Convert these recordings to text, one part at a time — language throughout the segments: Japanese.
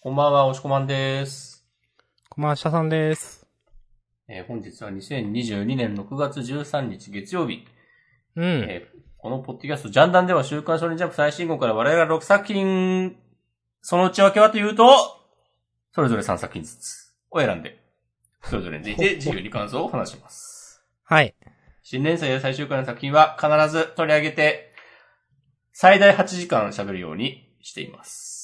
こんばんは、おしこまんです。コマーシャさんです。えー本日は2022年6月13日月曜日。うん。えーこのポッドキャスト、ジャンダンでは週刊少年ジャンプ最新号から我々が6作品、その内訳はというと、それぞれ3作品ずつを選んで、それぞれについて自由に感想を話します。はい。新連載や最終回の作品は必ず取り上げて、最大8時間喋るようにしています。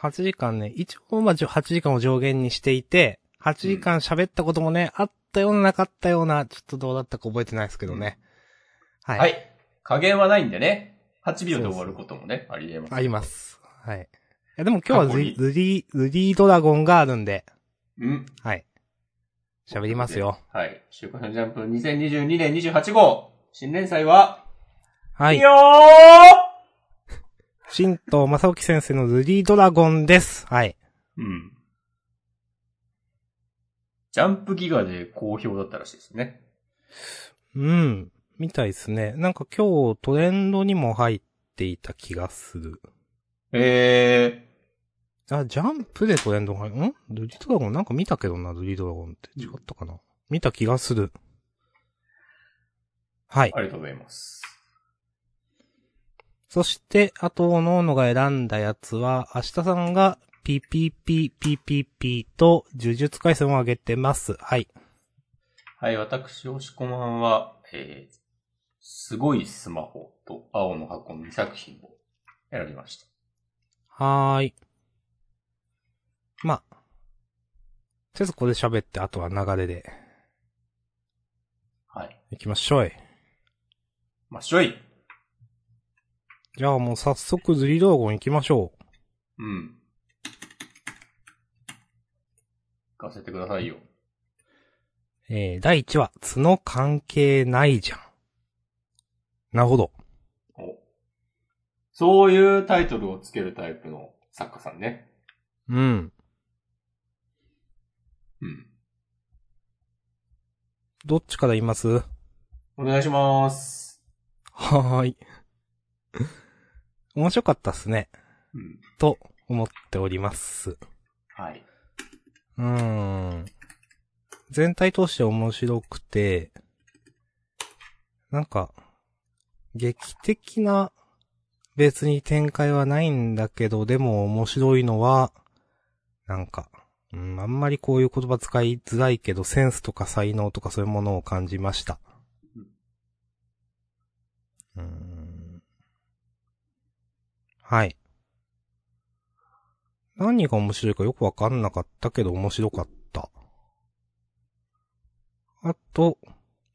8時間ね、一応まあ8時間を上限にしていて、8時間喋ったこともね、あったようななかったような、ちょっとどうだったか覚えてないですけどね。はい。はい。加減はないんでね、8秒で終わることもね、あり得ます。あります。はい。いやでも今日はズリズリ、ズリードラゴンがあるんで、うん。はい。喋りますよ。はい。週刊ジャンプ2022年28号。新連載は、はいい。よ新藤正幸先生のズリードラゴンです。はい。ーうん。ジャンプギガで好評だったらしいですね。うん。みたいですね。なんか今日トレンドにも入っていた気がする。えあ、ジャンプでトレンドが、ん？ドリドラゴン？なんか見たけどな、ドリドラゴンって。違ったかな、見た気がする。はいー、。ありがとうございます。そして、あと、おのおのが選んだやつは、明日さんが、ピピピピピピと、呪術回戦を上げてます。はい。はい、私、押し込まんは、えー、すごいスマホと青の箱の2作品を選びました。はーい。まあ。とりあえずここで喋って、あとは流れではい。行きましょい。まあ、しょい。じゃあもう早速ズリドラゴン行きましょう。うん。行かせてくださいよ。えー、第1話、角関係ないじゃん。なるほど。おそういうタイトルをつけるタイプの作家さんね。うん。うん。どっちから言います？はお願いします。ーい。面白かったっすね。うん。と思っております。はい。うーん。全体通して面白くて、なんか、劇的な別に展開はないんだけど、でも面白いのは、なんか、うん、あんまりこういう言葉使いづらいけど、センスとか才能とかそういうものを感じました。うーん。はい。何が面白いかよくわかんなかったけど面白かった。あと、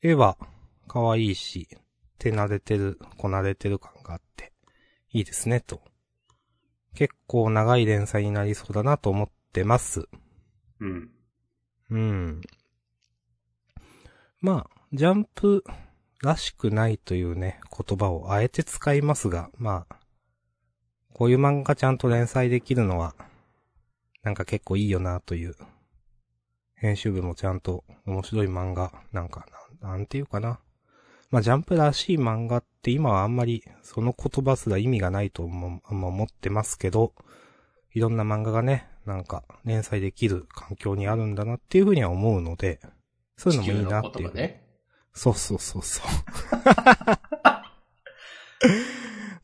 絵は可愛いし、手慣れてる、こなれてる感があって、いいですね、と。結構長い連載になりそうだなと思ってます。うん。うん。まあ、ジャンプらしくないというね、言葉をあえて使いますが、まあ、こういう漫画ちゃんと連載できるのは、なんか結構いいよなという。編集部もちゃんと面白い漫画、なんかなん、なんていうかな。まあ、ジャンプらしい漫画って今はあんまりその言葉すら意味がないと思あんま思ってますけど、いろんな漫画がね、なんか連載できる環境にあるんだなっていうふうには思うので、そういうのもいいなっていう。ね。そうそうそうそ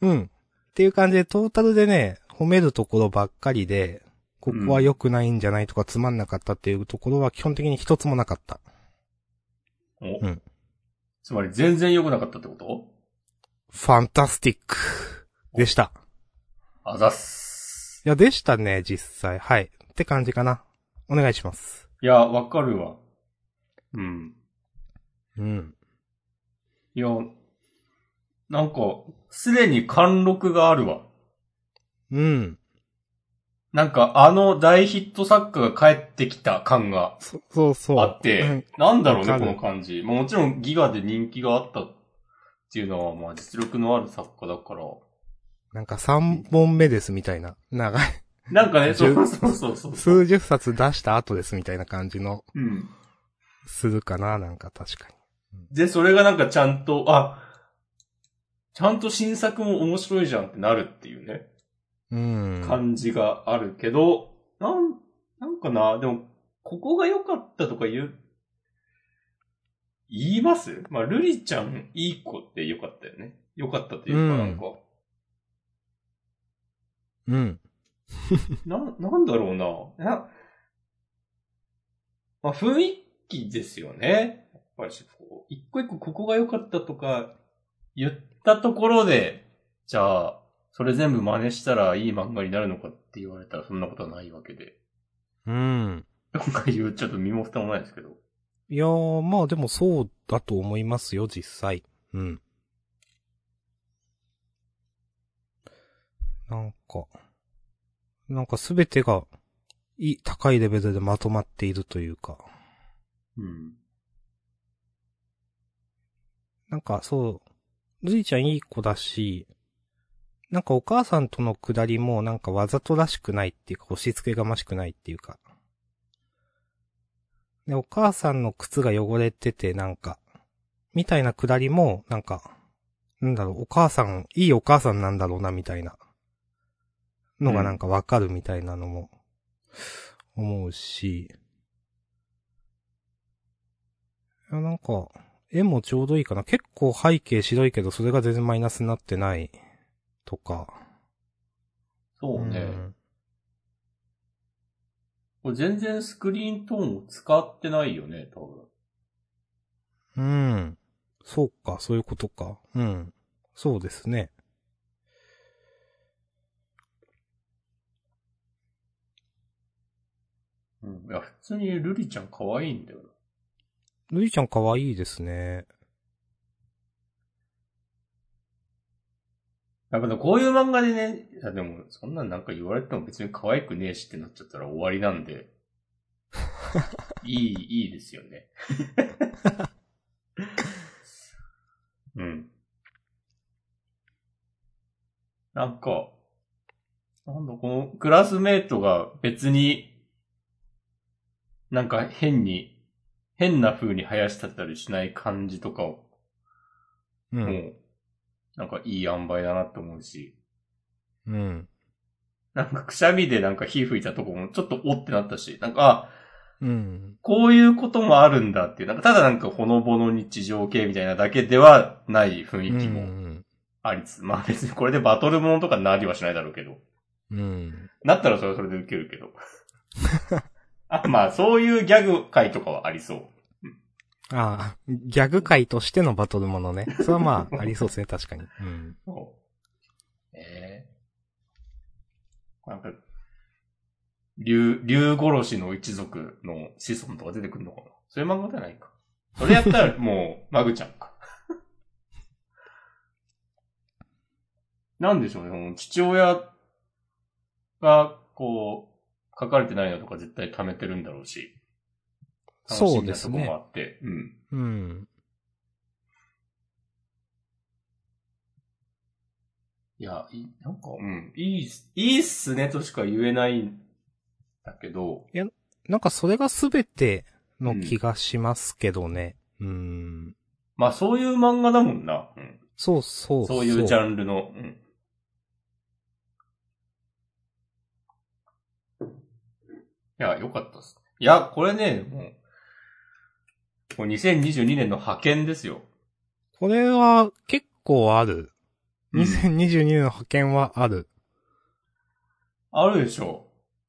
う。うん。っていう感じで、トータルでね、褒めるところばっかりで、ここは良くないんじゃないとかつまんなかったっていうところは基本的に一つもなかった。おうんつまり全然良くなかったってこと？ファンタスティックでした。あざっす。いや、でしたね、実際。はい。って感じかな。お願いします。いや、わかるわ。うん。うん。いや、なんか、すでに貫禄があるわ。うん。なんか、あの大ヒット作家が帰ってきた感がそそうそう。あって、なんだろうね、こわかるの感じ。まあもちろんギガで人気があったっていうのは、まあ実力のある作家だから。なんか3本目ですみたいな。長い。なんかね、そ十うそうそうそう。数十冊出した後ですみたいな感じの、うん。するかな、なんか確かに。で、それがなんかちゃんと、あ、ちゃんと新作も面白いじゃんってなるっていうね。うん。感じがあるけど、なん、なんかな、でも、ここが良かったとか言う、言います？まあ、ルリちゃんいい子って良かったよね。良かったっていうか、うんなんか、うん。な、なんだろうな。なまあ、雰囲気ですよね。やっぱりこう、一個一個ここが良かったとか言ったところで、じゃあ、それ全部真似したらいい漫画になるのかって言われたらそんなことはないわけで。うん。今回言うちょっと身も蓋もないですけど。いやー、まあでもそうだと思いますよ、実際。うん。なんか、なんかすべてが、いい、高いレベルでまとまっているというか。うん。なんかそう、ルイちゃんいい子だし、なんかお母さんとのくだりもなんかわざとらしくないっていうか、押し付けがましくないっていうか。で、お母さんの靴が汚れててなんか、みたいなくだりも、なんか、なんだろう、お母さん、いいお母さんなんだろうな、みたいな。のがなんかわかるみたいなのも、思うし。いや、なんか、絵もちょうどいいかな。結構背景白いけど、それが全然マイナスになってない。とか。そうね。んこれ全然スクリーントーンを使ってないよね、多分。うん。そうか、そういうことか。うん。そうですね。うん。いや、普通にルリちゃん可愛いんだよな。ルイちゃん可愛いですね。やっぱねこういう漫画でね、いやでも、そんなんなんか言われても別に可愛くねえしってなっちゃったら終わりなんで。いい、いいですよね。うん。なんか、なんだ、このクラスメイトが別に、なんか変に、変な風に生やしたりしない感じとかを、うん。もう、なんかいい塩梅だなって思うし、うん。なんかくしゃみでなんか火吹いたとこもちょっとおってなったし、なんか、あうん。こういうこともあるんだっていう、なんかただなんかほのぼの日常系みたいなだけではない雰囲気うもん。ありつつ、まあ別にこれでバトルものとかなりはしないだろうけど、うん。なったらそれはそれで受けるけど。あまあそういうギャグ回とかはありそう。ああ、ギャグ界としてのバトルものね。それはまあ、ありそうですね、確かに。うん。そうええなんか、竜、竜殺しの一族の子孫とか出てくるのかなそういう漫画じゃないか。それやったらもう、マグちゃんか。なんでしょうね、父親が、こう、書かれてないのとか絶対貯めてるんだろうし。そうみなとこもあって、うん。うん。いや、いなんか、うん、いいっす、いいっすねとしか言えないんだけど、なんかそれが全ての気がしますけどね。うん。まあそういう漫画だもんな。うん、そうそうそういうジャンルの。うん、や、よかったっす。いや、これね、もう、これ2022年の派遣ですよ。これは結構ある。うん2022年の派遣はある。あるでしょ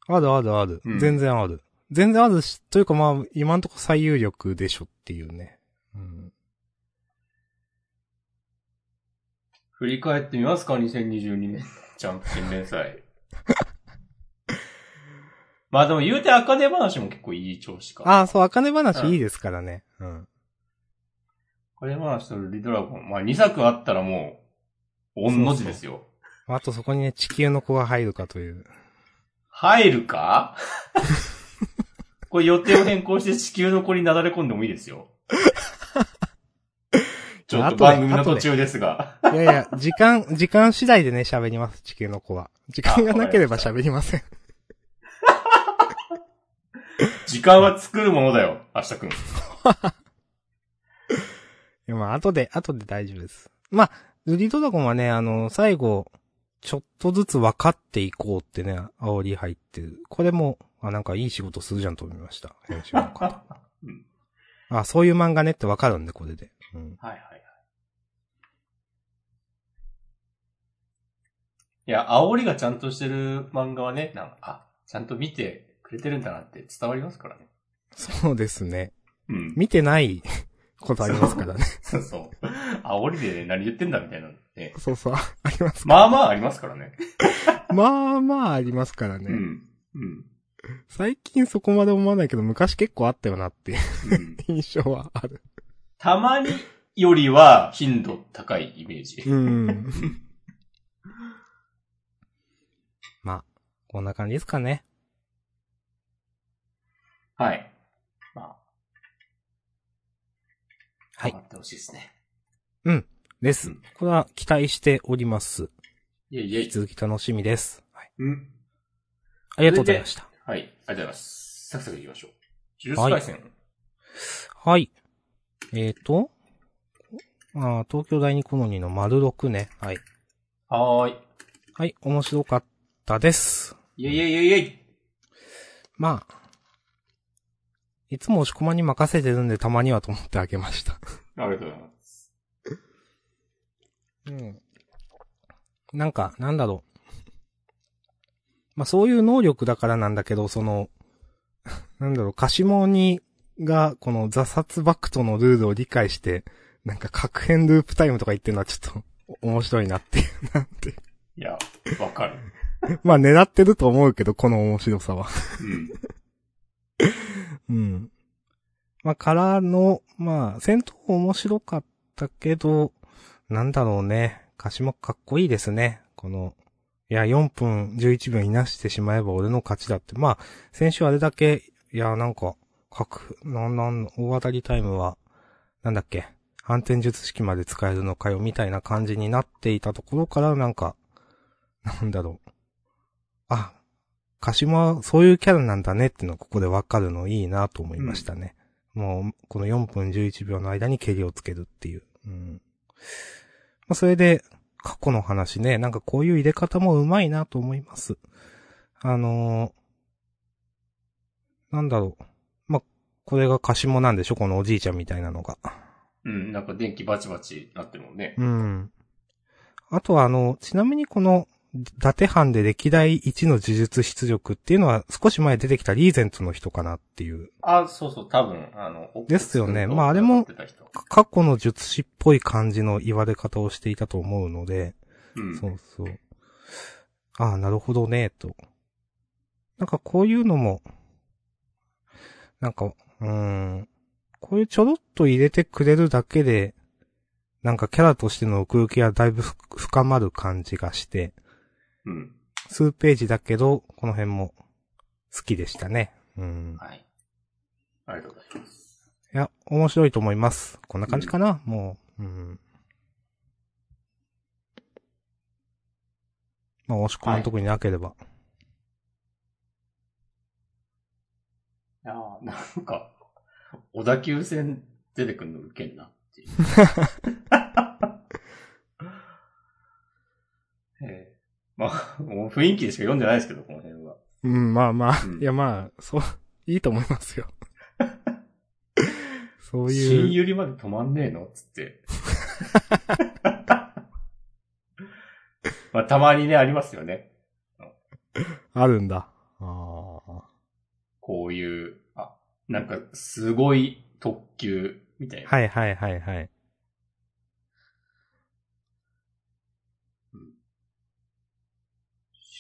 あるあるある。うん全然ある。全然あるし、というかまあ、今んとこ最有力でしょっていうね。うん。振り返ってみますか ?2022 年のジャンプ新連載。まあでも言うて、赤根話も結構いい調子か。ああ、そう、あかね話いいですからね。うん。赤根話とリドラゴン。まあ2作あったらもう、御の字ですよ。あとそこにね、地球の子が入るかという。入るか？これ予定を変更して地球の子になだれ込んでもいいですよ。ちょっと番組の途中ですが。いやいや、時間、時間次第でね、喋ります、地球の子は。時間がなければ喋りません。時間は作るものだよ、明日くん。いや、まあ、後で、後で大丈夫です。まあ、ルリドラゴンはね、あの、最後、ちょっとずつ分かっていこうってね、煽り入ってる。これも、あ、なんかいい仕事するじゃんと思いました。編集の方。うん。あ、そういう漫画ねって分かるんで、これで。うん。はいはいはい。いや、煽りがちゃんとしてる漫画はね、なんか、あ、ちゃんと見てくれてるんだなって伝わりますからね。そうですね。うん。見てない ことありますからね。そうそう。煽りで何言ってんだみたいなのね。そうそう。あります。まあまあありますからね。まあまあありますからね。うん。うん。最近そこまで思わないけど、昔結構あったよなっていううん。印象はある。たまによりは頻度高いイメージ。うん。まあ、こんな感じですかね。はい。まあ。はい頑張ってほしいですね。ですうん。これは期待しております。いえいえ引き。続き楽しみです。はい。うん。ありがとうございました。はい。ありがとうございます。サクサクいきましょう。呪術回戦。はい。えーと、あー東京第二コロニーの丸6ね。はい。はーい。はい、面白かったです。イェイイェイイェイイェイまあ、いつも押し込まに任せてるんでたまにはと思ってあげました。ありがとうございます。うん。なんか、なんだろう。まあそういう能力だからなんだけど、その、なんだろう、カシモニが、このザ殺バクトのルールを理解して、なんか核変ループタイムとか言ってるのはちょっと面白いなっていう、なんて。いや、わかる。まあ狙ってると思うけど、この面白さは。うん。うん。まあ、からの、まあ、戦闘面白かったけど、なんだろうね。歌詞もかっこいいですね。この、いや、4分11秒いなしてしまえば俺の勝ちだって。まあ、先週あれだけ、いや、なんか、各、なんなん、大当たりタイムは、なんだっけ、反転術式まで使えるのかよ、みたいな感じになっていたところから、なんか、なんだろう。あ、鹿島はそういうキャラなんだねっていうのがここでわかるのいいなと思いましたね。もう、この4分11秒の間に蹴りをつけるっていう。うん。まあ、それで、過去の話ね、なんかこういう入れ方もうまいなと思います。あのーなんだろう。まあ、これが鹿島なんでしょ？このおじいちゃんみたいなのが。うん、なんか電気バチバチなってるもんね。うん。あとはあの、ちなみにこの、伊達藩で歴代一の呪術出力っていうのは少し前出てきたリーゼントの人かなっていう。あ、そうそう、多分、あの、ですよねまああれも過去の術師っぽい感じの言われ方をしていたと思うので、うん。そうそう。ああ、なるほどね、と。なんかこういうのも、なんか、うーん、こういうちょろっと入れてくれるだけで、なんかキャラとしての奥行きがだいぶふ深まる感じがして、うん。数ページだけど、この辺も好きでしたね。うん。はい。ありがとうございます。いや、面白いと思います。こんな感じかな、もう。うん。まあ、押し込むとこになければ。いやーなんか、小田急線出てくるのウケんなっていう。ええまあ、もう雰囲気でしか読んでないですけど、この辺は。うん、まあまあ、うんいやまあ、そう、いいと思いますよ。そう新いう、百合まで止まんねえのつって。まあ、たまにね、ありますよね。あるんだ。ああ。こういう、あ、なんか、すごい特急みたいな。はいはいはいはい。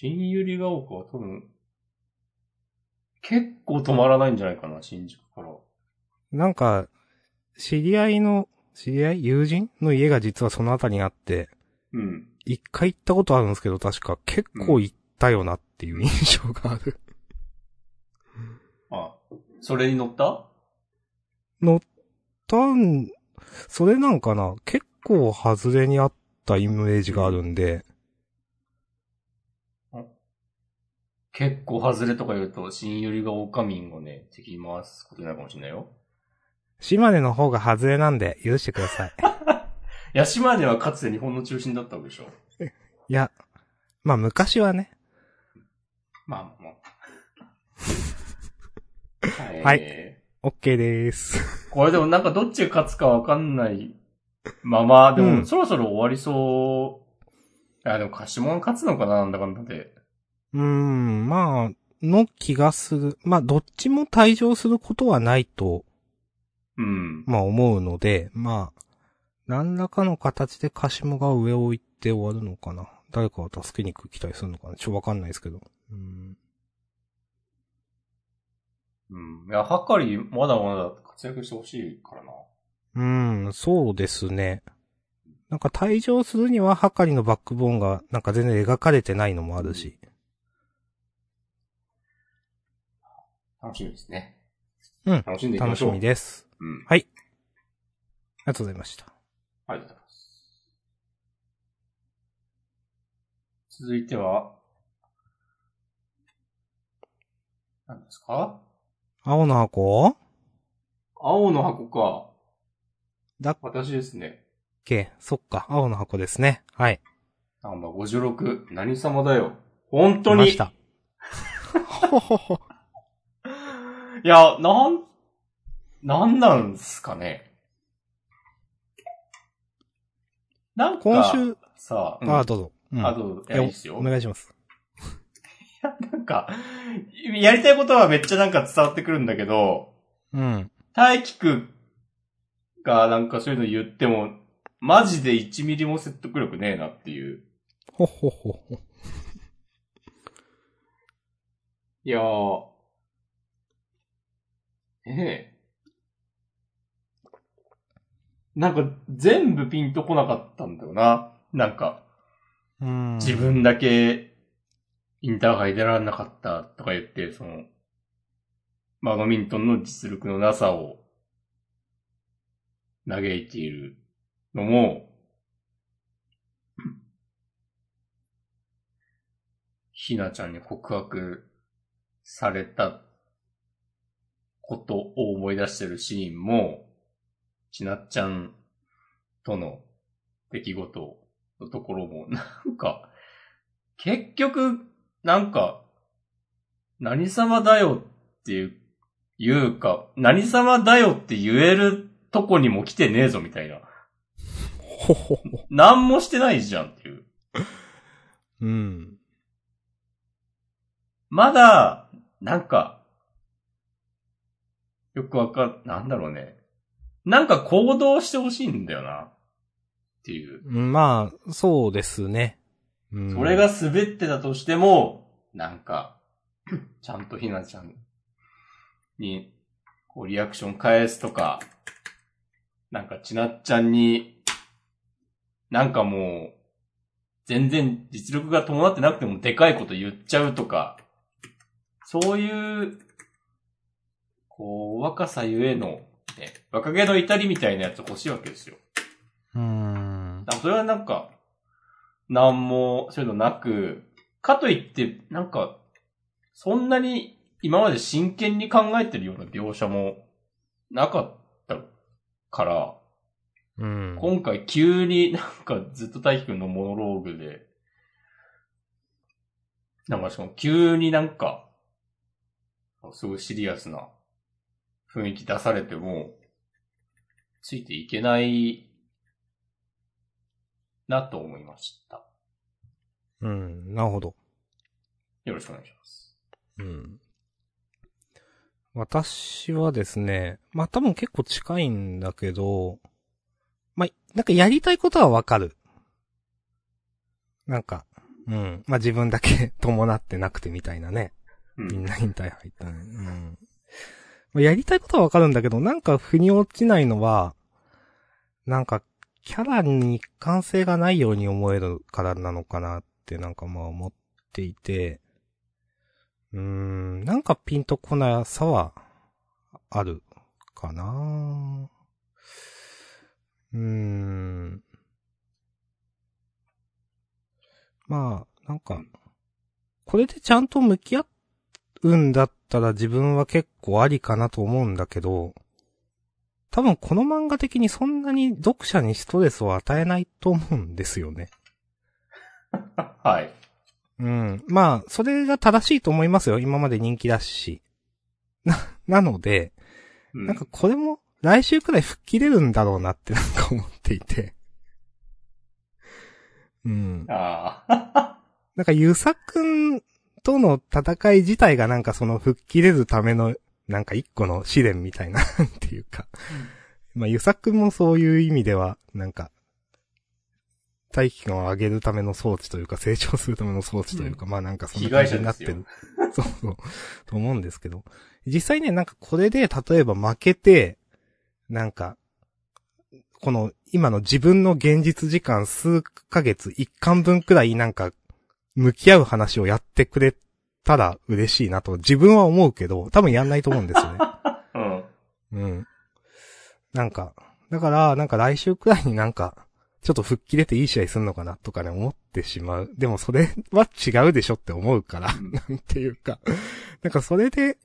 新百合ヶ丘は多分、結構止まらないんじゃないかな、新宿から。なんか、知り合いの、知り合い？友人？の家が実はそのあたりにあって、うん。一回行ったことあるんですけど、確か結構行ったよなっていう印象がある。あ、それに乗った？乗ったん、それなんかな結構外れにあったイメージがあるんで、結構外れとか言うと、新百合ヶ丘民をね、敵に回すことになるかもしれないよ。島根の方が外れなんで許してください。いや、島根はかつて日本の中心だったわけでしょ。いや、まあ昔はね。まあまあまあ。はいえ OK でーす。ーこれでもなんかどっちが勝つかわかんないまま、でうんもそろそろ終わりそう。あ、でもカシモン勝つのかななんだかんだで。うーん、まあ、の気がする。まあ、どっちも退場することはないと、うん。まあ思うので、まあ、何らかの形でカシモが上を行って終わるのかな。誰かを助けに行く期待するのかな。ちょわかんないですけど。うん。うん。いや、はかり、まだまだ活躍してほしいからな。うん、そうですね。なんか退場するには、はかりのバックボーンが、なんか全然描かれてないのもあるし。楽しみですね。うん楽しんでいきましょう。楽しみです。うん。ありがとうございました。ありがとうございます。続いては、何ですか？青の箱？青の箱か。だっ私ですね。けそっか、青の箱ですね。はい。ナンバー56、何様だよ。本当に。来ました。ほほほ。いや、なん、なんなんすかね。なんか、今週、さ、うんああ、どうぞ。うんあ、どうぞ、いや、いいっすよ。お願いします。なんか、やりたいことはめっちゃなんか伝わってくるんだけど、うん。大輝くんがなんかそういうの言っても、マジで1ミリも説得力ねえなっていう。ほほほほ。いやー、ええ。なんか全部ピンとこなかったんだよな。なんか、うん。自分だけインターハイ出られなかったとか言って、その、バドミントンの実力のなさを嘆いているのも、ひなちゃんに告白されたことを思い出してるシーンも、ちなっちゃんとの出来事のところも、なんか、結局、なんか、何様だよっていう、いうか、何様だよって言えるとこにも来てねえぞみたいな。ほほほ。何もしてないじゃんっていう。うん。まだ、なんか、よくわかん、なんだろうね。なんか行動してほしいんだよな。っていう。まあ、そうですね。うん、それが滑ってたとしても、なんか、ちゃんとひなちゃんに、こうリアクション返すとか、なんかちなっちゃんに、なんかもう、全然実力が伴ってなくてもでかいこと言っちゃうとか、そういう、こう、若さゆえの、ね、若気の至りみたいなやつ欲しいわけですよ。うん。だからそれはなんか、なんも、そういうのなく、かといって、なんか、そんなに今まで真剣に考えてるような描写もなかったから、うん。今回急になんかずっと大輝くんのモノローグで、なんかしかも急になんか、すごいシリアスな雰囲気出されても、ついていけないなと思いました。うん。なるほど。よろしくお願いします。うん。私はですね、まあ多分結構近いんだけど、まあ、なんかやりたいことはわかる。なんか、うん。まあ自分だけ 伴ってなくてみたいなね。うん。みんな引退入ったね。うん。まあ、やりたいことはわかるんだけど、なんか腑に落ちないのは、なんか、キャラに一貫性がないように思えるからなのかなってなんかまあ思っていて、うーん、なんかピンとこなさは、ある、かなうーん。まあ、なんか、これでちゃんと向き合うんだったら自分は結構ありかなと思うんだけど、多分この漫画的にそんなに読者にストレスを与えないと思うんですよね。はい。うん。まあ、それが正しいと思いますよ。今まで人気だし。な、なので、うんなんかこれも来週くらい吹っ切れるんだろうなってなんか思っていて。うん。ああ。なんかゆさくんとの戦い自体がなんかその吹っ切れるためのなんか一個の試練みたいなっていうか。まあゆさくんもそういう意味ではなんか大気感を上げるための装置というか成長するための装置というか、まあなんかそんな感じになってる。そうそう。と思うんですけど。実際ね、なんかこれで例えば負けて、なんか、この今の自分の現実時間数ヶ月、一巻分くらいなんか、向き合う話をやってくれたら嬉しいなと自分は思うけど、多分やんないと思うんですよね。うん。うん。なんか、だから、なんか来週くらいになんか、ちょっと吹っ切れていい試合すんのかなとかね、思ってしまう。でもそれは違うでしょって思うから、うんなんていうか。なんかそれで、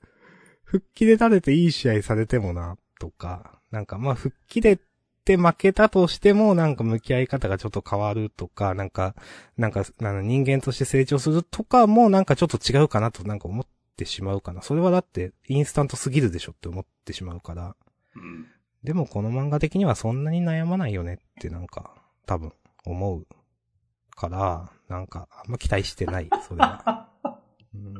吹っ切れられていい試合されてもな、とか、なんかまあ吹っ切れて負けたとしても、なんか向き合い方がちょっと変わるとか、なんか、なんか、人間として成長するとかもなんかちょっと違うかなとなんか思ってしまうかな。それはだってインスタントすぎるでしょって思ってしまうから。うん。でもこの漫画的にはそんなに悩まないよねってなんか、多分、思う。から、なんか、あんま期待してない、それは。うん、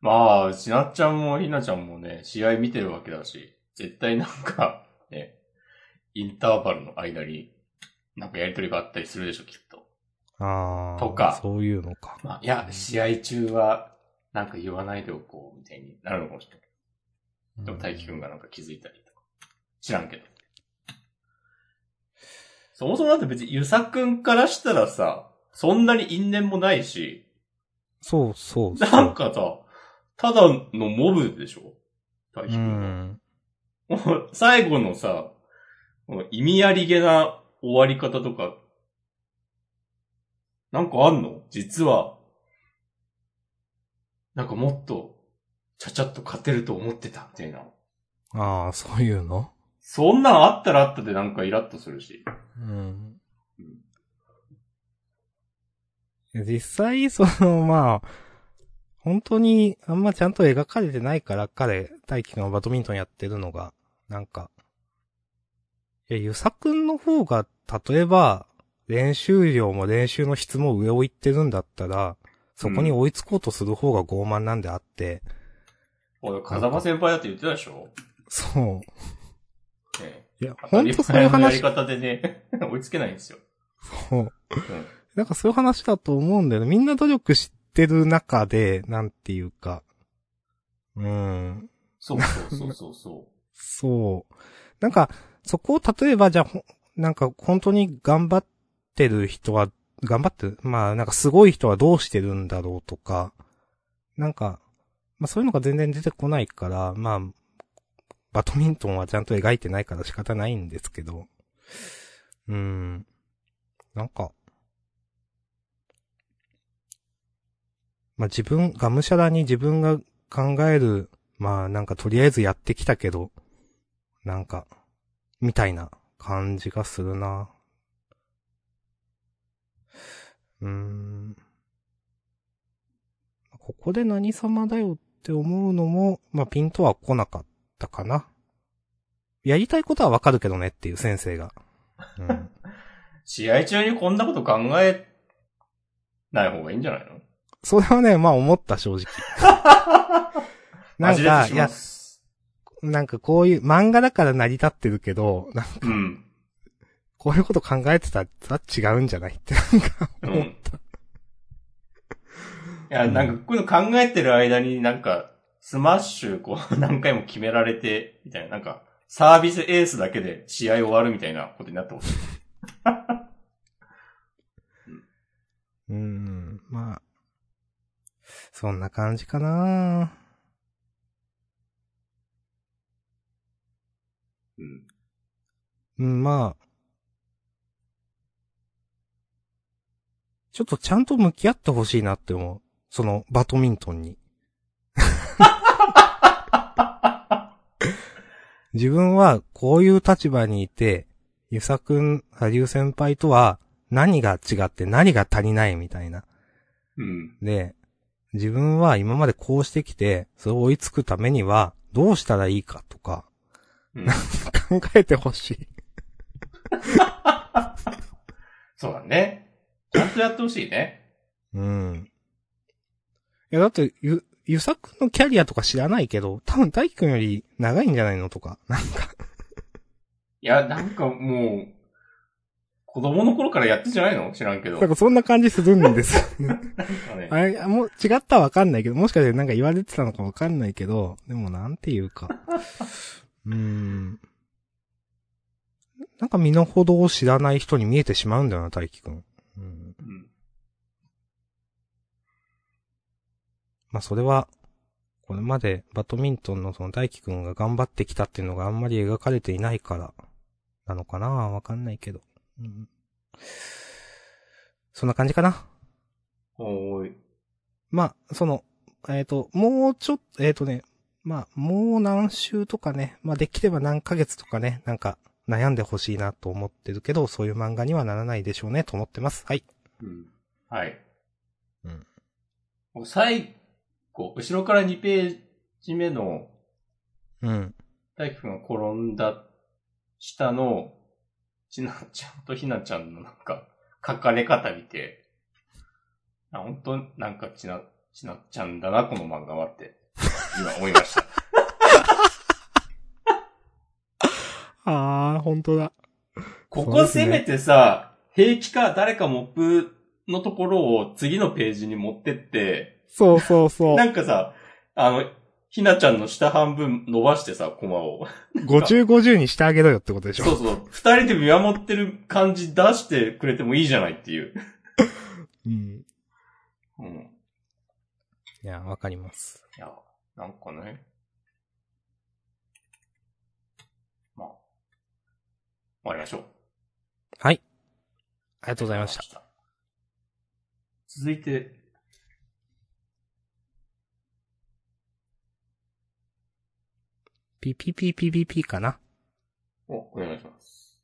まあ、ちなっちゃんもひなちゃんもね、試合見てるわけだし、絶対なんか、ね、インターバルの間に、なんかやりとりがあったりするでしょ、きっと。ああ。とかそういうのか。まあ、いや、試合中は、なんか言わないでおこう、みたいになるのかもしれない。でも大輝くんがなんか気づいたりとか。知らんけど。そもそもだって別にゆさくんからしたらさ、そんなに因縁もないし、そうそうそう。なんかさ、ただのモブでしょ大う輝くんは。最後のさ、意味ありげな終わり方とか、なんかあんの？実は、なんかもっと、ちゃちゃっと勝てると思ってた、みたいな。ああ、そういうの？そんなんあったらあったでなんかイラッとするし。うん。実際、その、まあ、本当にあんまちゃんと描かれてないから、彼、大輝がバドミントンやってるのが、なんか、いや、ゆさくんの方が、例えば、練習量も練習の質も上を行ってるんだったら、そこに追いつこうとする方が傲慢なんであって、俺、風間先輩だって言ってたでしょ？そう。ねいや、当たり本当そういう前のやり話、方でね、追いつけないんですよ。そう。うん。なんかそういう話だと思うんだよね。みんな努力してる中で、なんていうか。うん。そうそうそうそうそ そう。なんか、そこを例えばじゃあ、なんか本当に頑張ってる人は、頑張ってるまあなんかすごい人はどうしてるんだろうとか、なんか、まあそういうのが全然出てこないから、まあ、バドミントンはちゃんと描いてないから仕方ないんですけど、うーん。なんか、まあ自分、がむしゃらに自分が考える、まあなんかとりあえずやってきたけど、なんか、みたいな感じがするな。うーん。ここで何様だよって思うのも、まあピンとは来なかったかな。やりたいことはわかるけどねっていう先生が。うん。試合中にこんなこと考えない方がいいんじゃないの？それはね、まあ思った正直。なんか、いや。なんかこういう漫画だから成り立ってるけど、なんかうん。こういうこと考えてたら違うんじゃない？ってなんか思った。いや、なんか、こういうの考えてる間になんか、スマッシュ、こう、何回も決められて、みたいな、なんか、サービスエースだけで試合終わるみたいなことになってほしい。うーん、まあ、そんな感じかなうん。うん、まあ、ちょっとちゃんと向き合ってほしいなって思う。その、バドミントンに。自分はこういう立場にいて、ゆさくん、ありゅう先輩とは何が違って何が足りないみたいな。うん。で、自分は今までこうしてきて、それを追いつくためには、どうしたらいいかとか、うん。考えてほしい？そうだね。ちゃんとやってほしいね。うん。いや、だって、ゆ、ゆさくんのキャリアとか知らないけど、多分大輝くんより長いんじゃないのとか。なんか、いや、なんかもう、子供の頃からやってんじゃないの？知らんけど。なんかそんな感じするんです。かねあれ、もう違ったらわかんないけど、もしかしてなんか言われてたのかわかんないけど、でもなんていうか。うーん。なんか身の程を知らない人に見えてしまうんだよな、大輝くん。うん。うん。まあそれは、これまでバドミントンのその大輝くんが頑張ってきたっていうのがあんまり描かれていないから、なのかなわかんないけど。うん。そんな感じかな？おーい。まあ、その、えっ、と、もうちょっと、えっ、とね、まあ、もう何週とかね、まあできれば何ヶ月とかね、なんか悩んでほしいなと思ってるけど、そういう漫画にはならないでしょうねと思ってます。はい。うん。はい。うん。最後、後ろから2ページ目のうん。大輝くんが転んだ下の、ちなちゃんとひなちゃんのなんか、書かれ方見て、あ、本当なんかちな、ちなちゃんだな、この漫画はって、今思いました。あー、本当だ。ここせめてさ、平気か誰かモップのところを次のページに持ってって、そうそうそう。なんかさ、あの、ひなちゃんの下半分伸ばしてさ、コマを。50、50にしてあげろよってことでしょ。そうそう。二人で見守ってる感じ出してくれてもいいじゃないっていう。うん。うん。いや、わかります。いや、なんかね。まあ。終わりましょう。はい。ありがとうございました。た。続いて、ピピピピピピかな。お、お願いします。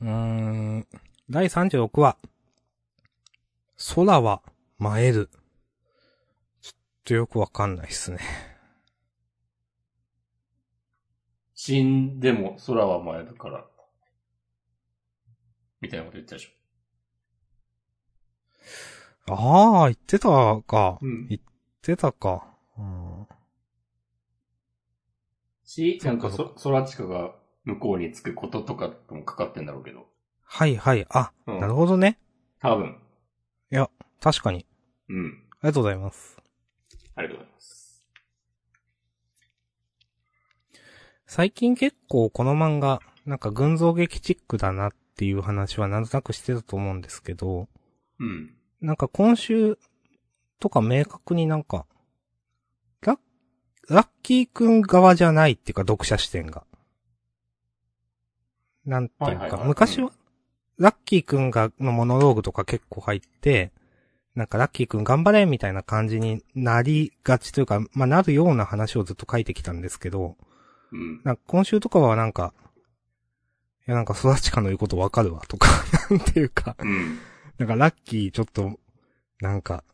うーん。第36話。空は舞える。ちょっとよくわかんないっすね。死んでも空は舞えるから。みたいなこと言ったでしょ。ああ、言ってたか。うん言ってたか。うん。し、なんかそ空地下が向こうに着くこととかともかかってんだろうけど。はいはい。あ、うん。なるほどね。多分。確かに。うん。ありがとうございます。ありがとうございます。最近結構この漫画、なんか群像劇チックだなっていう話はなんとなくしてたと思うんですけど、うん。なんか今週とか明確になんか、ラッ、ラッキーくん側じゃないっていうか読者視点が。なんていうか、はいはいはい昔は、ラッキーくんが、のモノローグとか結構入って、なんかラッキーくん頑張れみたいな感じになりがちというか、まあなるような話をずっと書いてきたんですけど、うん。なんか今週とかはなんか、いやなんか育ちかの言うことわかるわとか、なんていうか、うん。なんかラッキーちょっと、なんか、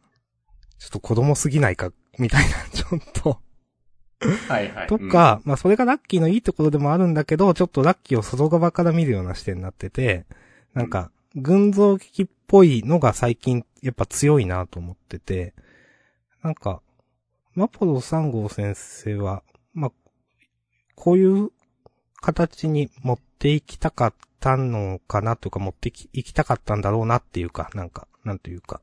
ちょっと子供すぎないか、みたいな、ちょっと、はいはい。とか、まあそれがラッキーのいいところでもあるんだけど、ちょっとラッキーを外側から見るような視点になってて、なんか、群像劇っぽいのが最近やっぱ強いなと思ってて、なんか、マポロ3号先生は、まあ、こういう形に持っていきたかったのかなというか、持ってきいきたかったんだろうなっていうか、なんか、なんというか、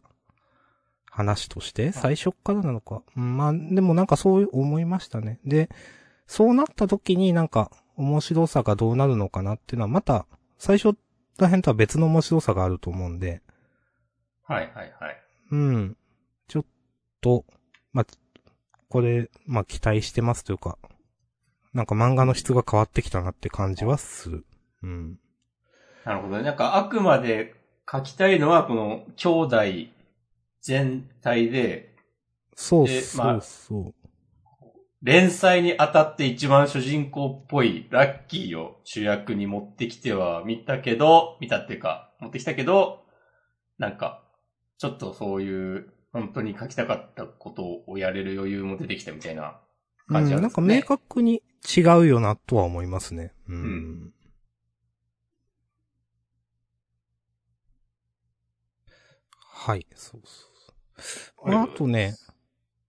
話として、最初っからなのか。うんまあ、でもなんかそう思いましたね。で、そうなった時になんか面白さがどうなるのかなっていうのはまた最初ら辺とは別の面白さがあると思うんで、はいはいはい。うん。ちょっと、まあ、これ、まあ期待してますというか、なんか漫画の質が変わってきたなって感じはする。うん。なるほどね。なんかあくまで書きたいのはこの兄弟全体で、そうでそまあうそう。連載にあたって一番主人公っぽいラッキーを主役に持ってきては見たけど、見たっていうか、持ってきたけど、なんか、ちょっとそういう、本当に書きたかったことをやれる余裕も出てきたみたいなうん、感じなんなんかですかね。明確に違うよなとは思いますね。うん。うんはい、そうそうそう。まあ、あとね、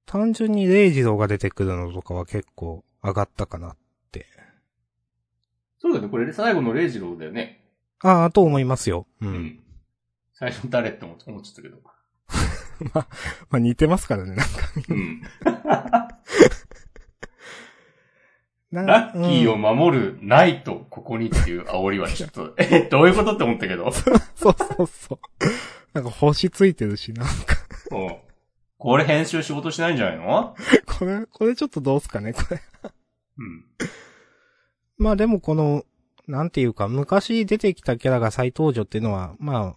単純にレイジローが出てくるのとかは結構上がったかなって。そうだよね、これ最後のレイジローだよね。ああ、と思いますよ。う。うんん。最初誰って思っちゃったけど。まあ似てますからね、なんか。うん。なラッキーをうん守るないと、ここにっていう煽りはちょっと、え、どういうことって思ったけど。そうそうそう。なんか星ついてるし、なんか。うんこれ編集仕事しないんじゃないの？これ、これちょっとどうすかね、これ。うん。まあでもこの、なんていうか、昔出てきたキャラが再登場っていうのは、まあ、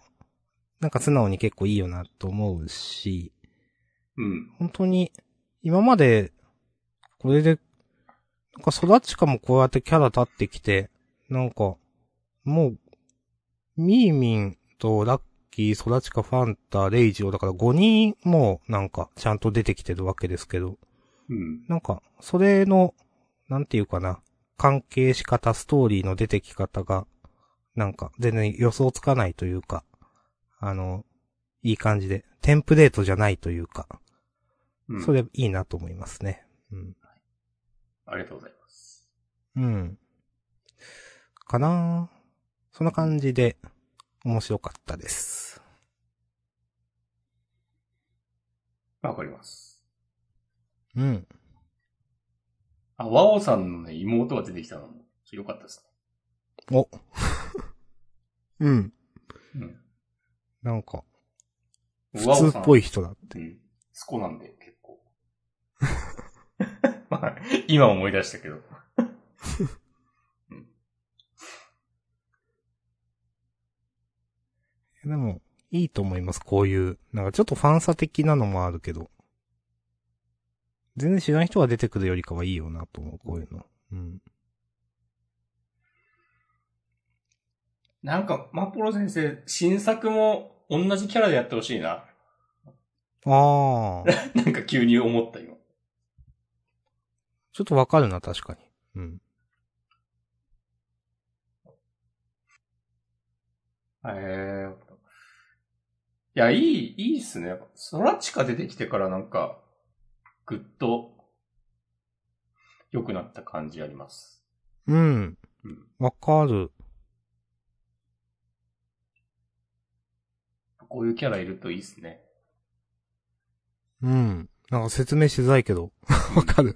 なんか素直に結構いいよなと思うし、うん。本当に、今まで、これで、なんか育ちかもこうやってキャラ立ってきて、なんか、もう、ミーミンとラッキー、育ちかファンタ、レイジオだから5人もなんかちゃんと出てきてるわけですけど、うん。なんか、それの、なんていうかな、関係仕方、ストーリーの出てき方が、なんか、全然予想つかないというか、あの、いい感じで、テンプレートじゃないというか、うん。それいいなと思いますね。うん。ありがとうございます。うん。かなぁそんな感じで、面白かったです。わかります。うん。あ、ワオさんのね、妹が出てきたのも、よかったですお。うん。ね。うん。なんか、普通っぽい人だって。うん。スコなんで、結構。まあ、今思い出したけど。でも、いいと思います、こういう。なんかちょっとファンサ的なのもあるけど。全然知らない人が出てくるよりかはいいよなと思う、こういうの。うん。なんか、マポロ先生、新作も同じキャラでやってほしいな。ああ。なんか急に思った今。ちょっとわかるな、確かに。うん。へえ。いや、いい、いいっすね。ソラチカ出てきてからなんか、ぐっと、良くなった感じあります。うん。うん。わかる。こういうキャラいるといいっすね。うん。なんか説明しづらいけど。わかる。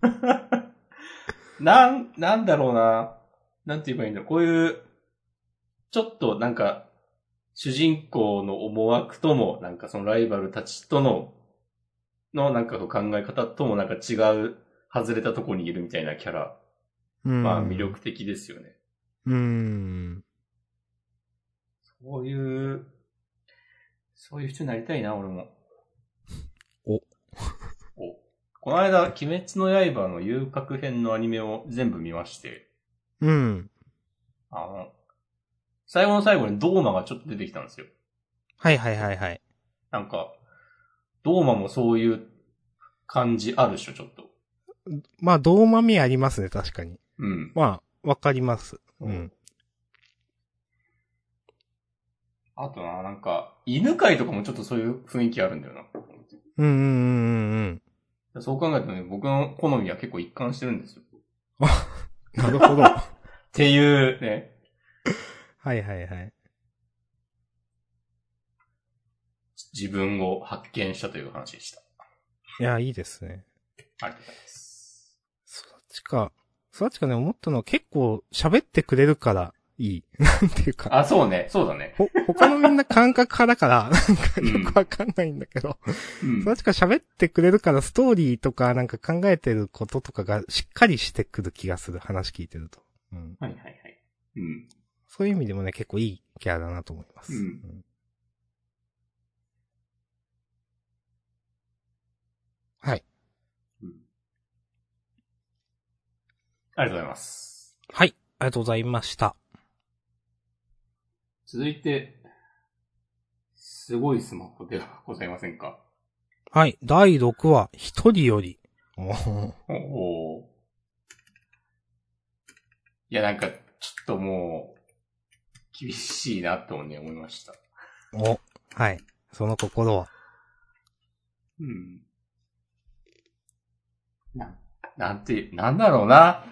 なん、なんだろうな。なんて言えばいいんだろう。こういう、ちょっとなんか、主人公の思惑とも、なんかそのライバルたちとの、のなんか考え方ともなんか違う、外れたとこにいるみたいなキャラ。うん。まあ魅。力的ですよね。うん。そういう、そういう人になりたいな、俺も。お。お。この間、鬼滅の刃の遊郭編のアニメを全部見まして、うん。あの、最後の最後にドーマがちょっと出てきたんですよ。はいはいはいはい。なんか、ドーマもそういう感じあるでしょ、ちょっと。まあ、どうまみありますね、確かに。うん。まあ、わかります。ううんん。あとな、なんか、犬飼とかもちょっとそういう雰囲気あるんだよな。うんうんうんうんうん。そう考えるとね、僕の好みは結構一貫してるんですよ。なるほど。は っていうね、いはいはい。自分を発見したという話でした。いや、いいですね。ありがとうございます。そっちか。そっちかね、思ったのは結構喋ってくれるからいい。なんていうか。あ、そうね、そうだね。ほ、他のみんな感覚派だから、なんかうんよくわかんないんだけど。うんそっちか喋ってくれるからストーリーとかなんか考えてることとかがしっかりしてくる気がする。話聞いてると。うん。はいはいはい。うん。そういう意味でもね、結構いいキャラだなと思います。うんはい。ありがとうございます。はい。ありがとうございました。続いて、すごいスマホではございませんか？はい。第6話、一人より。おお。いや、なんか、ちょっともう、厳しいなとね、思いました。お。はい。その心は？うん。な、なんて、なんだろうな。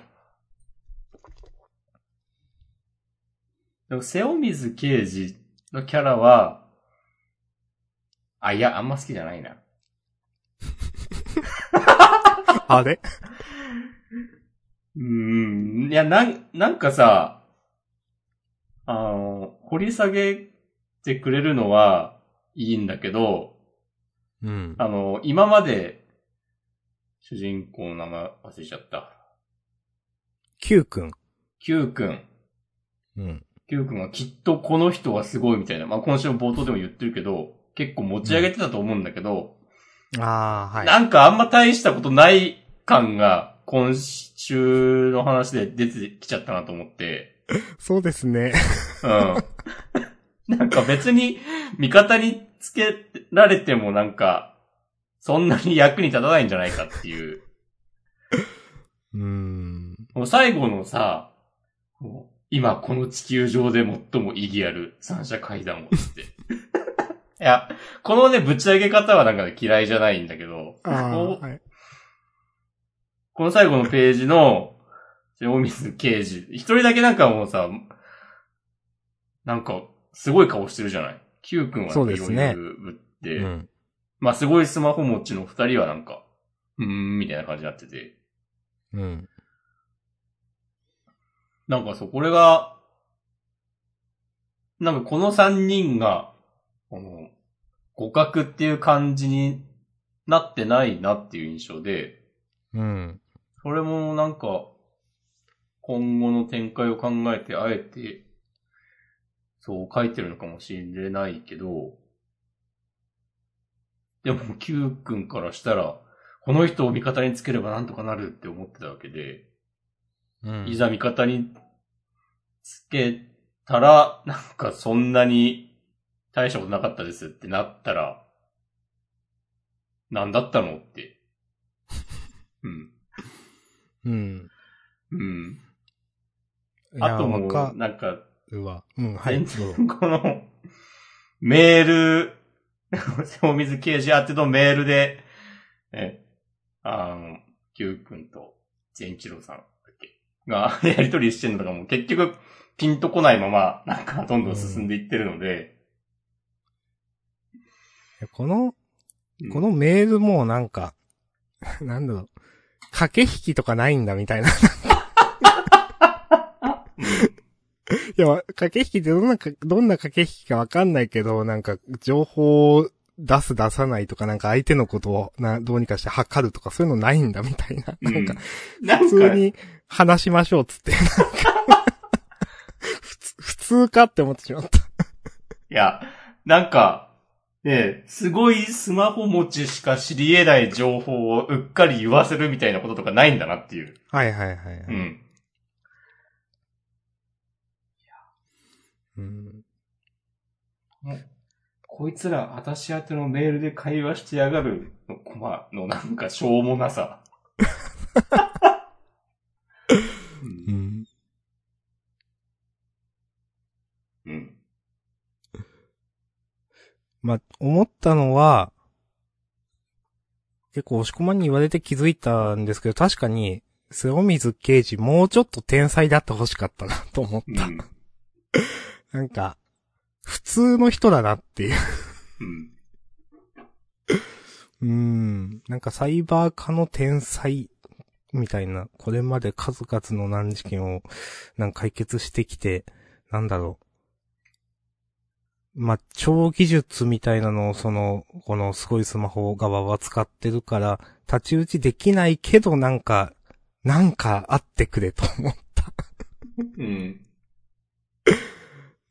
でも、瀬尾水刑事のキャラは、あ、いや、あんま好きじゃないな。あれ？うーん、いや、なん、なんかさ、あの、掘り下げてくれるのはいいんだけど、うん。あの、今まで、主人公の名前忘れちゃった。Q くん。Q 君。うん。Q 君はきっとこの人はすごいみたいな。まあ、今週の冒頭でも言ってるけど、結構持ち上げてたと思うんだけど、ああ、はい。なんかあんま大したことない感が今週の話で出てきちゃったなと思って、そうですね。うん。なんか別に味方につけられてもなんか、そんなに役に立たないんじゃないかっていう。うーん。もう最後のさ、今この地球上で最も意義ある三者会談をって。いや、このね、ぶち上げ方はなんか嫌いじゃないんだけど、ああ、こうはい。この最後のページの、大水刑事、一人だけなんかもうさ、なんか、すごい顔してるじゃない ?Q 君はそうでぶって、うん。まあすごいスマホ持ちの二人はなんか、うーん、みたいな感じになってて、うん。なんかそう、これが、なんかこの三人が、この、互角っていう感じになってないなっていう印象で、うん。それもなんか、今後の展開を考えて、あえて、そう書いてるのかもしれないけど、でも、Q 君からしたら、この人を味方につければなんとかなるって思ってたわけで、うん。いざ味方につけたら、なんかそんなに大したことなかったですってなったら、なんだったのって。うん。うん。うん。あともなんか、るわ。うん、はい。この、メール、お水刑事宛てのメールで、え、あの、Q 君と善一郎さんだっけ？が、やりとりしてるのがもう結局、ピンとこないまま、なんかどんどん進んでいってるので、この、うんこのメールもなんか、なんだろう、駆け引きとかないんだみたいな。いや、駆け引きってどんなか、どんな駆け引きかわかんないけど、なんか、情報を出す出さないとか、なんか相手のことをな、どうにかして測るとか、そういうのないんだみたいな。うんなんか、普通に話しましょうっつって、なんか 普通、普通かって思ってしまった。いや、なんか、ねすごいスマホ持ちしか知り得ない情報をうっかり言わせるみたいなこととかないんだなっていう。はいはいはい、はい。うん。うん。こいつら、私宛てのメールで会話してやがるの、こま、のなんかしょうもなさ。う。うんん。うん。まあ、思ったのは、結構押し込まんに言われて気づいたんですけど、確かに、瀬尾水刑事もうちょっと天才であって欲しかったなと思った。うん。なんか、普通の人だなっていう。うん。ん。なんかサイバー化の天才みたいな、これまで数々の難事件をなんか解決してきて、なんだろう。まあ、超技術みたいなのをその、このすごいスマホ側は使ってるから、太刀打ちできないけどなんか、なんかあってくれと思った。うん。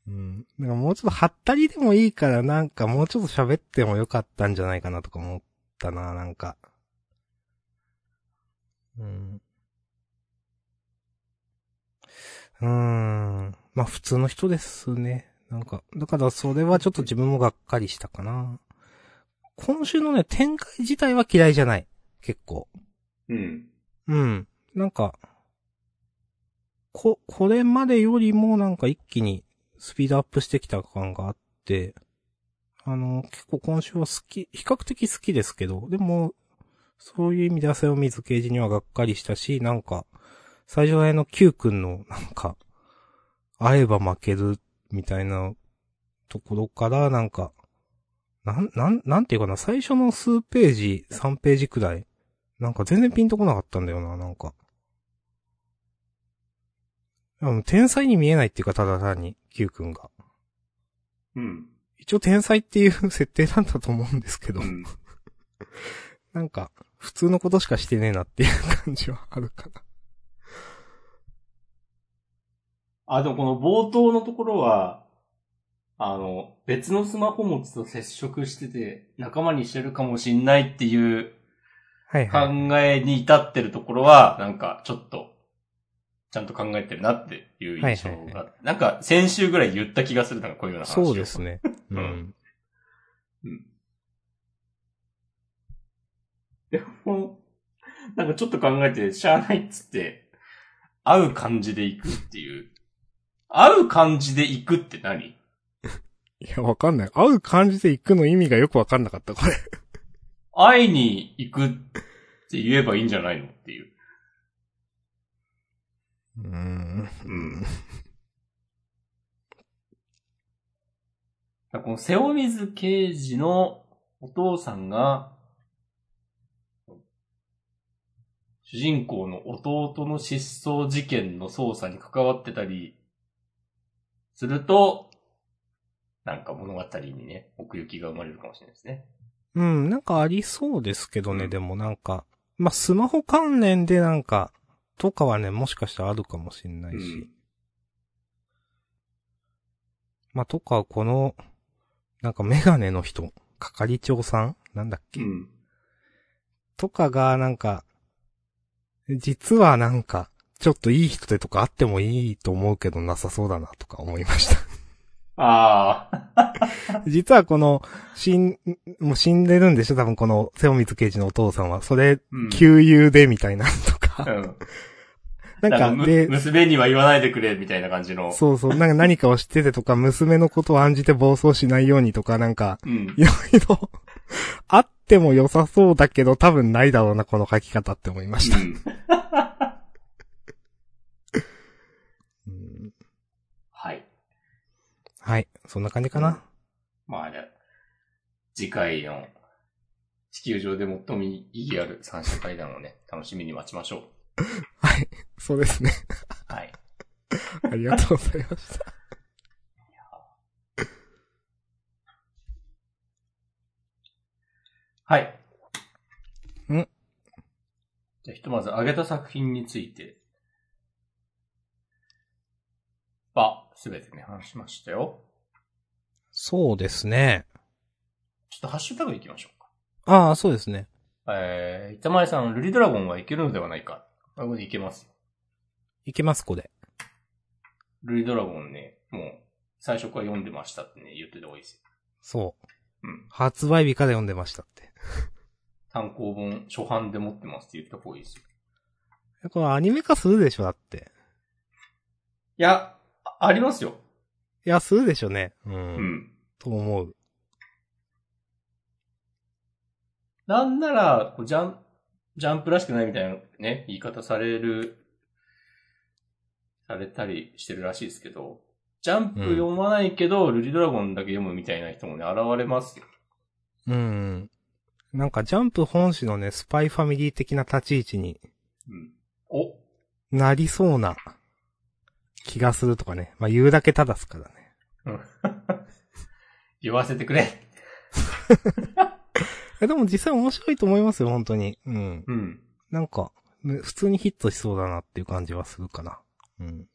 うん。なんかもうちょっとはったりでもいいからなんかもうちょっと喋ってもよかったんじゃないかなとか思ったな、なんか。うん。うーん。まあ普通の人ですね。なんか、だからそれはちょっと自分もがっかりしたかな。今週のね、展開自体は嫌いじゃない。結構。うん。うん。なんか、こ、これまでよりもなんか一気にスピードアップしてきた感があって、あの、結構今週は好き、比較的好きですけど、でも、そういう意味ではセオミズ刑事にはがっかりしたし、なんか、最初の Q 君の、なんか、会えば負ける、みたいなところから、なんか、なん、なん、なんていうかな、最初の数ページ、3ページくらい、なんか全然ピンとこなかったんだよな、なんか。天才に見えないっていうか、ただ単に、Q 君が。うん。一応天才っていう設定なんだと思うんですけど、うん。なんか、普通のことしかしてねえなっていう感じはあるかな。あ、でもこの冒頭のところは、あの、別のスマホ持ちと接触してて、仲間にしてるかもしんないっていうはい考はい。えに至ってるところは、なんかちょっと、ちゃんと考えてるなっていう印象が、はいはいはなんか先週ぐらい言った気がするのがこういうような話をそうです。ね。ううんん。うん。でも、なんかちょっと考えて、しゃあないっつって、会う感じで行くっていう。会う感じで行くって何？いや、わかんない。会う感じで行くの意味がよくわかんなかった、これ。会いに行くって言えばいいんじゃないのっていう。うーん。うん。この瀬尾水刑事のお父さんが、主人公の弟の失踪事件の捜査に関わってたりすると、なんか物語にね、奥行きが生まれるかもしれないですね。うん、なんかありそうですけどね、うんでもなんか、まあ、スマホ関連でなんか、とかはね、もしかしたらあるかもしんないし。うんまあ、とか、この、なんかメガネの人、係長さん？なんだっけ、うん。とかが、なんか、実はなんか、ちょっといい人でとかあってもいいと思うけどなさそうだなとか思いました。ああ。実はこの、死ん、もう死んでるんでしょ？多分この、瀬尾光刑事のお父さんは。それ、うん旧友でみたいなのとか。うん。なんか、むで、娘には言わないでくれ、みたいな感じの。そうそう、なんか何かを知っててとか、娘のことを案じて暴走しないようにとか、なんか、うん。いろいろ、あっても良さそうだけど、多分ないだろうな、この書き方って思いました。はい。はい、そんな感じかな。まあね、次回の地球上で最も意義ある三者会談をね、楽しみに待ちましょう。はい、そうですね。はい。ありがとうございました。はい。んじゃあひとまず挙げた作品については、すべてね、話しましたよ。そうですね。ちょっとハッシュタグいきましょうか。ああ、そうですね。えー、板前さん、ルリドラゴンはいけるのではないか。あ、これいけます。いけます、これ。ルリドラゴンね、もう、最初から読んでましたってね、言ってた方がいいですよ。そう。うん。発売日から読んでましたって。単行本、初版で持ってますって言った方がいいですよ。これアニメ化するでしょ、だって。いや、あありますよ。いや、するでしょね。うん。うん。と思う。なんなら、こうジャン、ジャンプらしくないみたいなね、言い方される、されたりしてるらしいですけど、ジャンプ読まないけど、ルリドラゴンだけ読むみたいな人もね、現れますよ。うん。なんかジャンプ本誌のね、スパイファミリー的な立ち位置にうん。おなりそうな気がするとかね。まあ言うだけただすからね。うん 言わせてくれ。えでも実際面白いと思いますよ、本当に。うん。うん。なんか、ね普通にヒットしそうだなっていう感じはするかな。うん。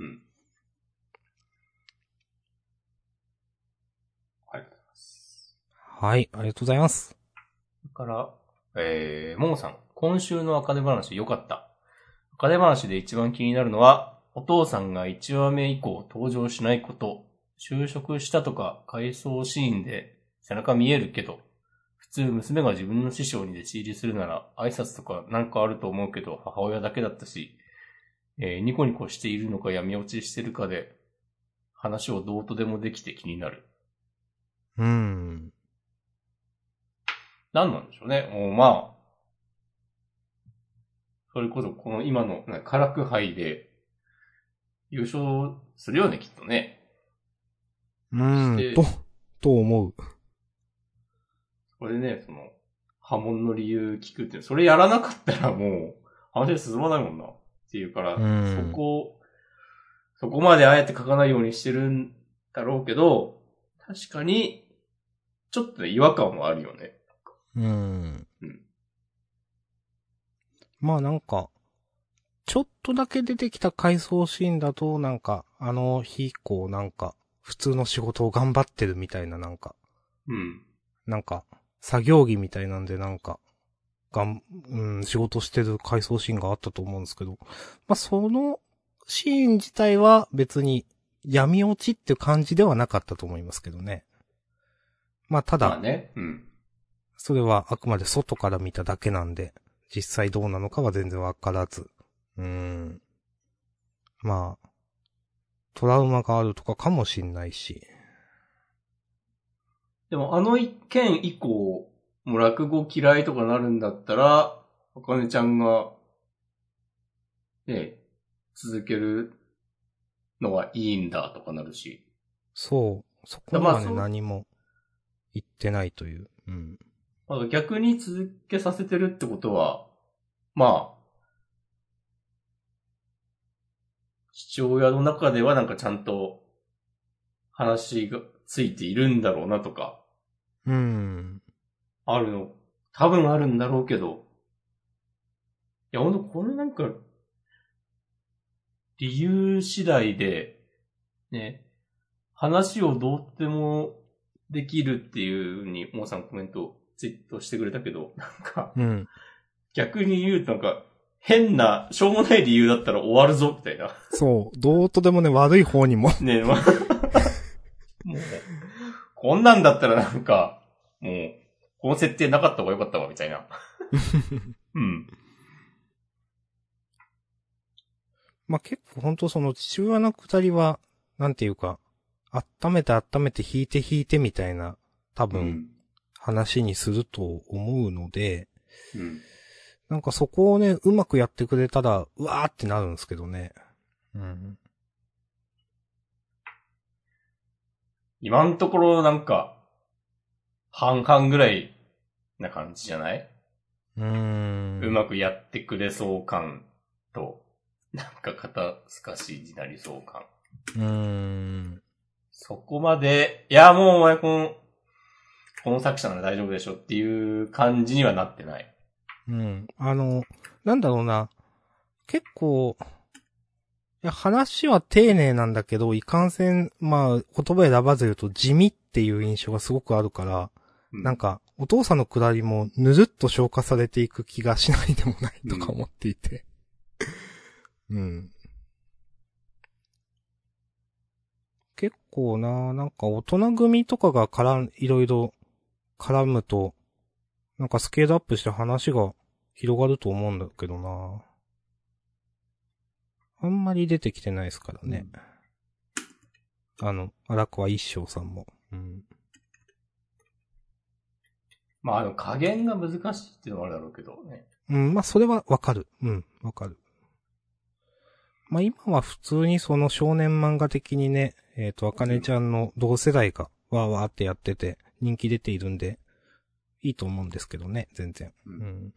うん。ありがとうござい。はい、ありがとうございます。それから、えー、ももさん、今週の赤手話良かった。赤手話で一番気になるのは、お父さんが1話目以降登場しないこと就職したとか、回想シーンで背中見えるけど、普通娘が自分の師匠に弟子入りするなら、挨拶とかなんかあると思うけど、母親だけだったし、えーニコニコしているのか闇落ちしてるかで、話をどうとでもできて気になる。うん。何なんでしょうね。もうまあ、それこそこの今のねカラク杯で優勝するよね、きっとね。うん。と、と思う。これね、その、波紋の理由聞くって、それやらなかったらもう、話進まないもんな。っていうから、うんそこ、そこまであえて書かないようにしてるんだろうけど、確かに、ちょっとね違和感はあるよね。うんうん。まあなんか、ちょっとだけ出てきた回想シーンだと、なんか、あの日以降なんか、普通の仕事を頑張ってるみたいななんか、うん。なんか、作業着みたいなんでなんか、がん、うん、仕事してる回想シーンがあったと思うんですけど、まあそのシーン自体は別に闇落ちっていう感じではなかったと思いますけどね。まあただ、まあね。うん。それはあくまで外から見ただけなんで、実際どうなのかは全然わからず。うーん。まあ、トラウマがあるとかかもしんないし。でもあの一件以降、もう落語嫌いとかなるんだったら、あかねちゃんが、ね、続けるのはいいんだとかなるし。そう。そこまで何も言ってないという。うん。まあ逆に続けさせてるってことは、まあ、父親の中ではなんかちゃんと話がついているんだろうなとか、うん。あるの、多分あるんだろうけど、いや、ほんとこれなんか、理由次第で、ね、話をどうでもできるっていうふうに、もうさんコメント、ツイートしてくれたけど、なんか、うん。逆に言うとなんか、変な、しょうもない理由だったら終わるぞ、みたいな。そう。どうとでもね、悪い方にも。ねまあ、もう、こんなんだったらなんか、もう、この設定なかった方がよかったわ、みたいな。うん。まあ、結構本当その父親のくだりは、なんていうか、温めて温めて引いて引いてみたいな、多分、うん。話にすると思うので、うん。なんかそこをね、うまくやってくれたら、うわーってなるんですけどね。うん。今のところなんか、半々ぐらいな感じじゃない、うーん。うまくやってくれそう感と、なんか肩透かしになりそう感。うーん。そこまで、いやもうお前この、この作者なら大丈夫でしょっていう感じにはなってない。うん。あの、なんだろうな。結構、いや、話は丁寧なんだけど、いかんせん、まあ、言葉選ばず言うと地味っていう印象がすごくあるから、うなん、か、お父さんのくだりもぬるっと消化されていく気がしないでもないとか思っていて。うん。結構な、なんか大人組とかが絡ん、いろいろ絡むと、なんかスケールアップして話が広がると思うんだけどな。あんまり出てきてないですからね。あの、荒川一生さんも。うん。まあ、あの、加減が難しいっていうのはあるだろうけどね。うん、まあ、それはわかる。うん、わかる。まあ、今は普通にその少年漫画的にね、えっ、と、あかねちゃんの同世代がわーわーってやってて、人気出ているんで、いいと思うんですけどね、全然。う。うん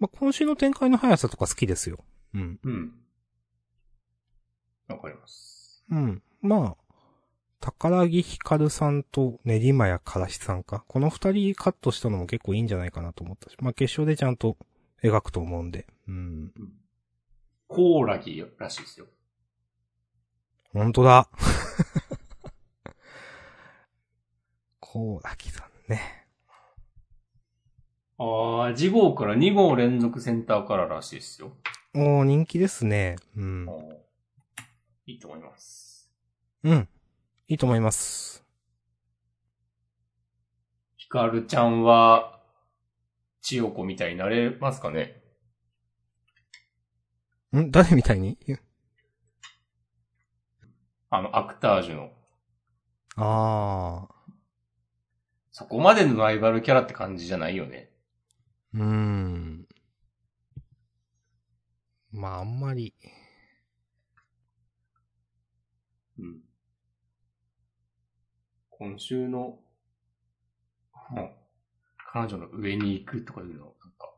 まあ、今週の展開の速さとか好きですよ。うん。うん。わかります。うん。まあ、宝木ひかるさんと練馬屋からしさんか。この二人カットしたのも結構いいんじゃないかなと思ったし。まあ決勝でちゃんと描くと思うんで。うん。コーラギらしいですよ。本当だ。こう、あきさんね。ああ、次号から2号連続センターかららしいですよ。おー、人気ですね。うん。いいと思います。うん。いいと思います。ヒカルちゃんは、千代子みたいになれますかねん？誰みたいに？あの、アクタージュの。ああ。そこまでのライバルキャラって感じじゃないよね。うーん。まあ、あんまり。うん。今週の、うん彼女の上に行くとかいうの、なんか、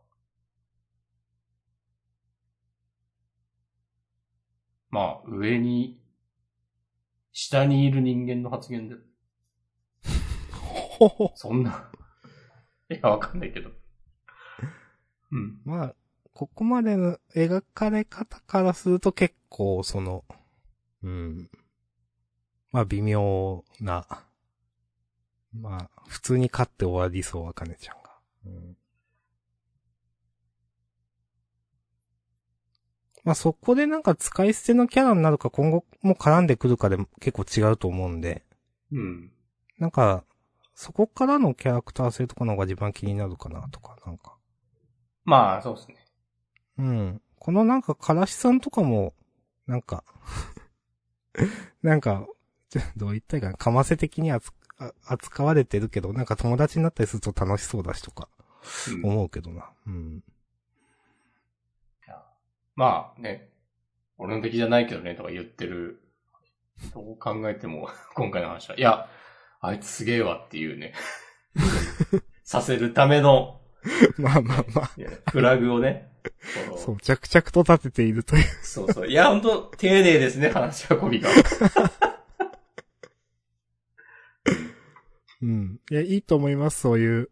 まあ、上に、下にいる人間の発言で。そんな、いや、わかんないけど。うん。まあ、ここまでの描かれ方からすると結構、その、うん。まあ、微妙な。まあ、普通に勝って終わりそう、あかねちゃんが。うん。まあ、そこでなんか使い捨てのキャラになるか今後も絡んでくるかで結構違うと思うんで。うん。なんか、そこからのキャラクター性とかの方が自分は気になるかなとか、なんか。まあ、そうですね。うん。このなんか、からしさんとかも、なんか、なんか、どう言ったらいいかな、かませ的に扱あ扱われてるけど、なんか友達になったりすると楽しそうだしとか、うん思うけどな。うん。まあね、俺の敵じゃないけどねとか言ってる。どう考えても、今回の話は。いや、あいつすげえわっていうね。させるための、まあまあまあ、フラグをね。そう、着々と立てているという。そうそう。いや、ほんと、丁寧ですね、話し運びが。うん。いや、いいと思います、そういう。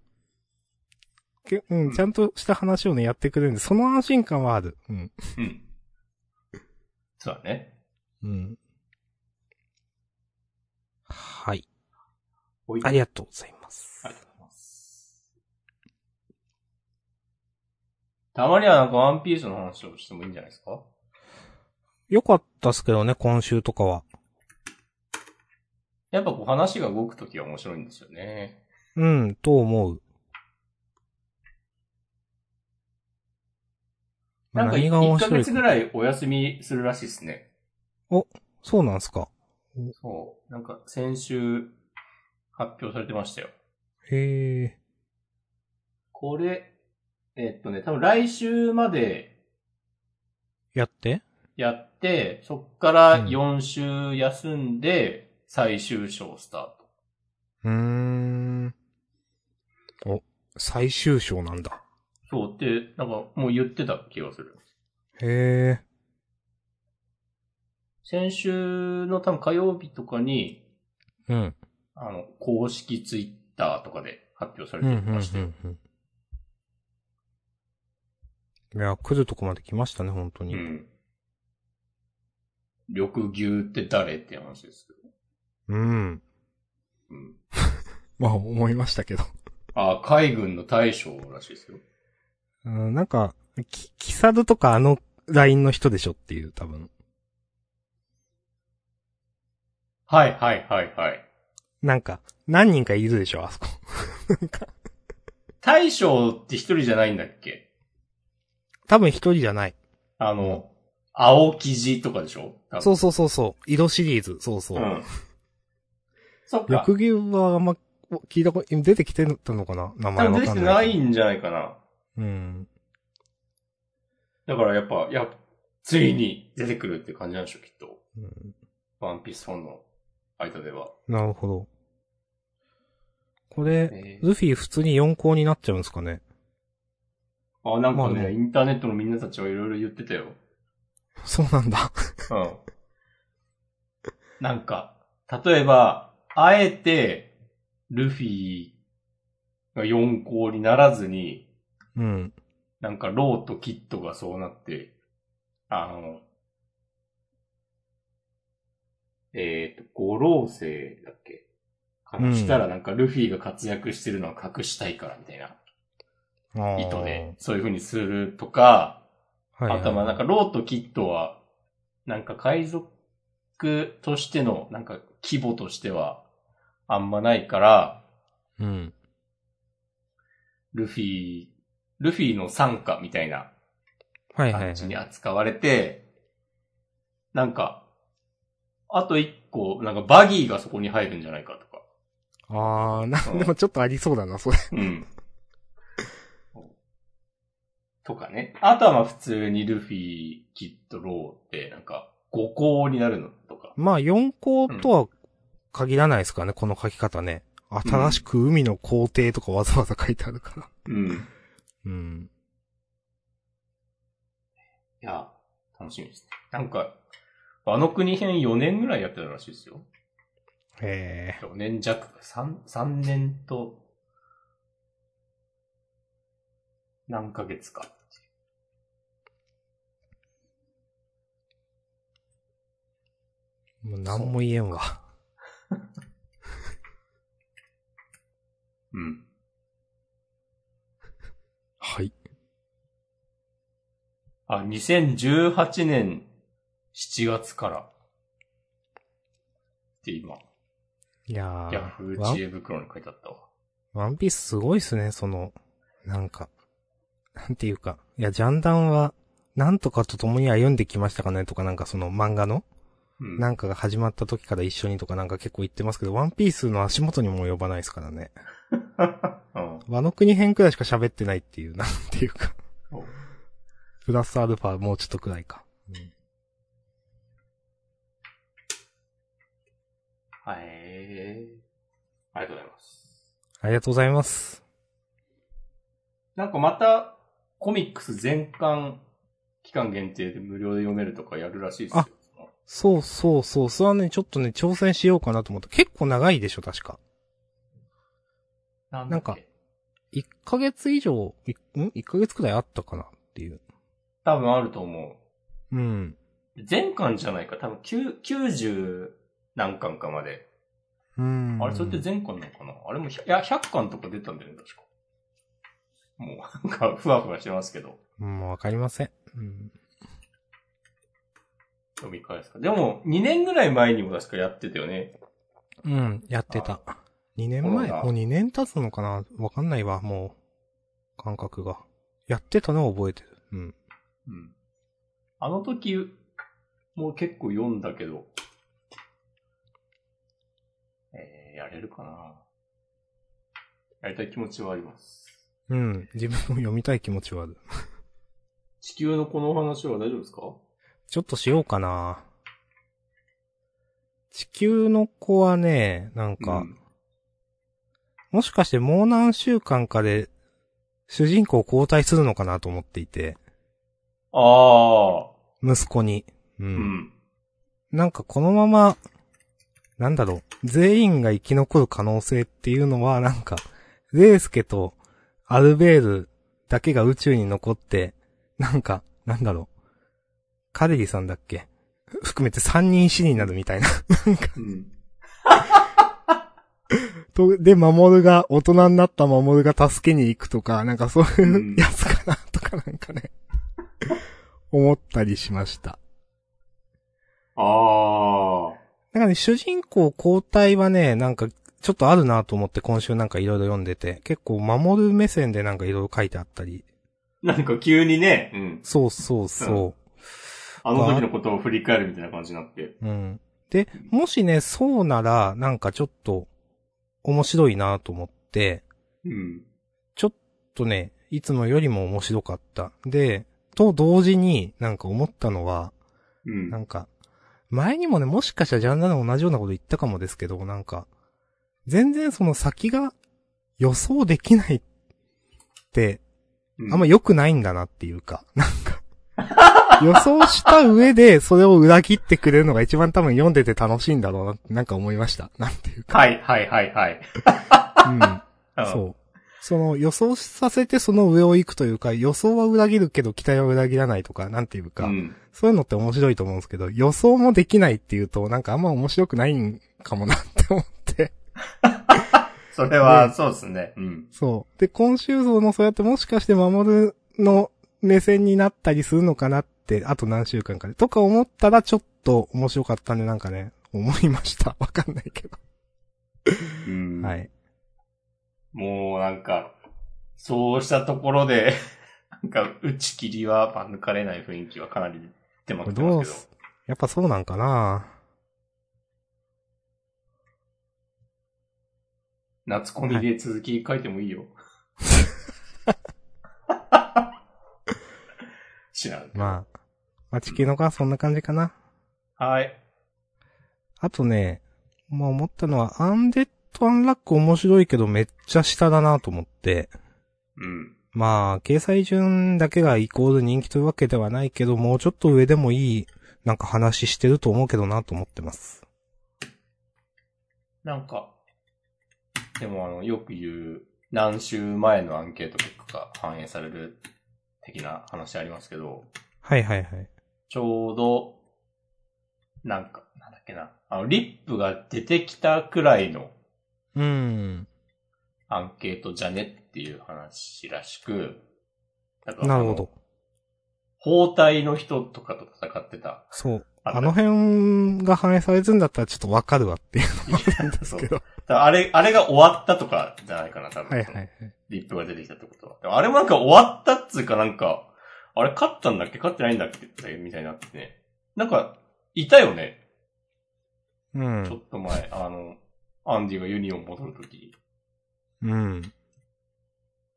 けうん、うんちゃんとした話をね、やってくれるんで、その安心感はある。うん。うん。そうだね。うん。はいありがとうございます。ありがとうございます。たまにはなんかワンピースの話をしてもいいんじゃないですか？よかったっすけどね、今週とかは。やっぱこう話が動くときは面白いんですよね。うん、と思う。まあなんか何が1ヶ。月ぐらいお休みするらしいですね。そうなんすか。そう。なんか先週発表されてましたよ。へえ。これ、えっとね、多分来週までやって？やって、そっからうん4週休んで、最終章スタート。うーん。お、最終章なんだ。そうって、なんかもう言ってた気がする。へえ。先週の多分火曜日とかに、うん。あの、公式ツイッターとかで発表されうん、うん、うんてましたよ。うん。いや、来るとこまで来ましたね、本当に。うん。緑牛って誰って話ですけど。うん。うん。まあ、思いましたけど。あ、海軍の大将らしいですよ。うん、なんか、キ、キサルとかあのラインの人でしょっていう、多分。はいはいはいはい。なんか、何人かいるでしょ、あそこ。なんか、大将って一人じゃないんだっけ？多分一人じゃない。あの、青生地とかでしょ？そうそうそうそう。色シリーズ、そうそう。うん。そっか。緑牛はあんま聞いたこと、出てきてたのかな？名多前分出てきてな。ないいんじゃないかな。うん。だからやっぱ、やついに出てくるって感じなんでしょ、きっと。うんワンピースファンの間では。なるほど。これ、ねルフィ普通に4校になっちゃうんですかね？あ、なんかね、まあねインターネットのみんなたちはいろいろ言ってたよ。そうなんだ。うん。なんか、例えば、あえて、ルフィが4校にならずに、うん。なんかローとキッドがそうなって、あの、えっ、と、五老星だっけからしたらなんかルフィが活躍してるのは隠したいからみたいなあー意図で、そういう風にするとか、はい、はい。あとはまあなんかローとキッドは、なんか海賊、クとしての、なんか、規模としては、あんまないから、うん。ルフィ、ルフィの傘下みたいなはいはい、は感じにい。扱われて、なんか、あと一個、なんかバギーがそこに入るんじゃないかとか。あー、なうん、でもちょっとありそうだな、それ。うん。とかね。あとはまあ普通にルフィ、キッド、ローって、なんか、五皇になるのとか。まあ、四皇とは限らないですかね、この書き方ね。新しく海の皇帝とかわざわざ書いてあるから。うん。うん。いや、楽しみですね。なんか、あの国編4年ぐらいやってたらしいですよ。へえ。4年弱、3、三年と、何ヶ月か。もう何も言えんわ。うん。はい。あ、2018年7月から。って今、いやー。ヤフー知恵袋に書いてあったわ。ワンピースすごいっすね、その、なんか、なんていうか。いや、ジャンダンは、なんとかと共に歩んできましたかねとかなんかその漫画のうん。なんかが始まった時から一緒にとかなんか結構言ってますけど、ワンピースの足元にも及ばないですからね。うん。和の国編くらいしか喋ってないっていう、なんていうか。プラスアルファもうちょっとくらいか。はい。ありがとうございます。ありがとうございます。なんかまた、コミックス全巻、期間限定で無料で読めるとかやるらしいですよ。そうそうそう。それはね、ちょっとね、挑戦しようかなと思って。結構長いでしょ、確か。なんなんか1ヶ月以上、いん ?1 ヶ月くらいあったかなっていう。多分あると思うん。う。全巻じゃないか。多分9 90何巻かまで。うん。あれ、それって全巻なのかな？あれも100、いや、100巻とか出たんだよね、確か。もう、なんか、ふわふわしてますけど。もうわかりません。うん。読み返すか。でも、2年ぐらい前にも確かやってたよね。うん、やってた。2年前？もう2年経つのかな？わかんないわ、もう。感覚が。やってたのは覚えてる。うん。うん。あの時、もう結構読んだけど、えー、やれるかな？やりたい気持ちはあります。うん。自分も読みたい気持ちはある。地球のこの話は大丈夫ですか？ちょっとしようかな地球の子はね、なんか、うんもしかしてもう何週間かで、主人公交代するのかなと思っていて、ああ、息子に。う。うんん。なんかこのまま、なんだろう、全員が生き残る可能性っていうのは、なんか、レイスケとアルベールだけが宇宙に残って、なんか、なんだろう、カデリさんだっけ？含めて三人死になるみたいな。うん。と、で、守るが、大人になった守るが助けに行くとか、なんかそういううんやつかな、とかなんかね、思ったりしました。ああ、なんかね、主人公交代はね、なんか、ちょっとあるなと思って今週なんかいろいろ読んでて、結構守る目線でなんかいろいろ書いてあったり。なんか急にね、うん。そうそうそあの時のことを振り返るみたいな感じになって。う。うん。で、もしね、そうなら、なんかちょっと、面白いなと思って、うん。ちょっとね、いつもよりも面白かった。で、と同時になんか思ったのは、うん。なんか、前にもね、もしかしたらジャンダの同じようなこと言ったかもですけど、なんか、全然その先が予想できないって、うんあんま良くないんだなっていうか、なんか、予想した上でそれを裏切ってくれるのが一番多分読んでて楽しいんだろうなってなんか思いました。なんていうか。はい、はい、はい、はい。うん。そう。その予想させてその上を行くというか、予想は裏切るけど期待は裏切らないとか、なんていうか、うん。そういうのって面白いと思うんですけど、予想もできないっていうと、なんかあんま面白くないんかもなって思って。それは、ねそうですね。うん。そう。で、今週像のそうやってもしかして守るの目線になったりするのかなっって、あと何週間かで。とか思ったらちょっと面白かったんで、なんかね、思いました。わかんないけど。うんはい。もうなんか、そうしたところで、なんか、打ち切りはまあ抜かれない雰囲気はかなり出まくってますけど。どうす、やっぱそうなんかな夏コミで続き書いてもいいよ。知らん。まあ、まあ、地球の子はそんな感じかな。はい。あとね、まあ思ったのは、アンデッド・アンラック面白いけどめっちゃ下だなと思って。うん。まあ、掲載順だけがイコール人気というわけではないけど、もうちょっと上でもいい、なんか話してると思うけどなと思ってます。なんか、でもあの、よく言う、何週前のアンケート結果が反映される的な話ありますけど、はいはいはい。ちょうど、なんか、なんだっけな、あの、リップが出てきたくらいのうーん。アンケートじゃねっていう話らしく、なるほど。。包帯の人とかと戦ってた。そう。ああの辺が反映されてるんだったらちょっとわかるわっていうのですそうけど。だからあれ、あれが終わったとかじゃないかな、多分。はいはいはい。リップが出てきたってことは。でもあれもなんか終わったっつうかなんか、あれ勝ったんだっけ？勝ってないんだっけ？みたいになってね。なんか、いたよね？うちょん。っと前、あの、アンディがユニオン戻るときに。いうん。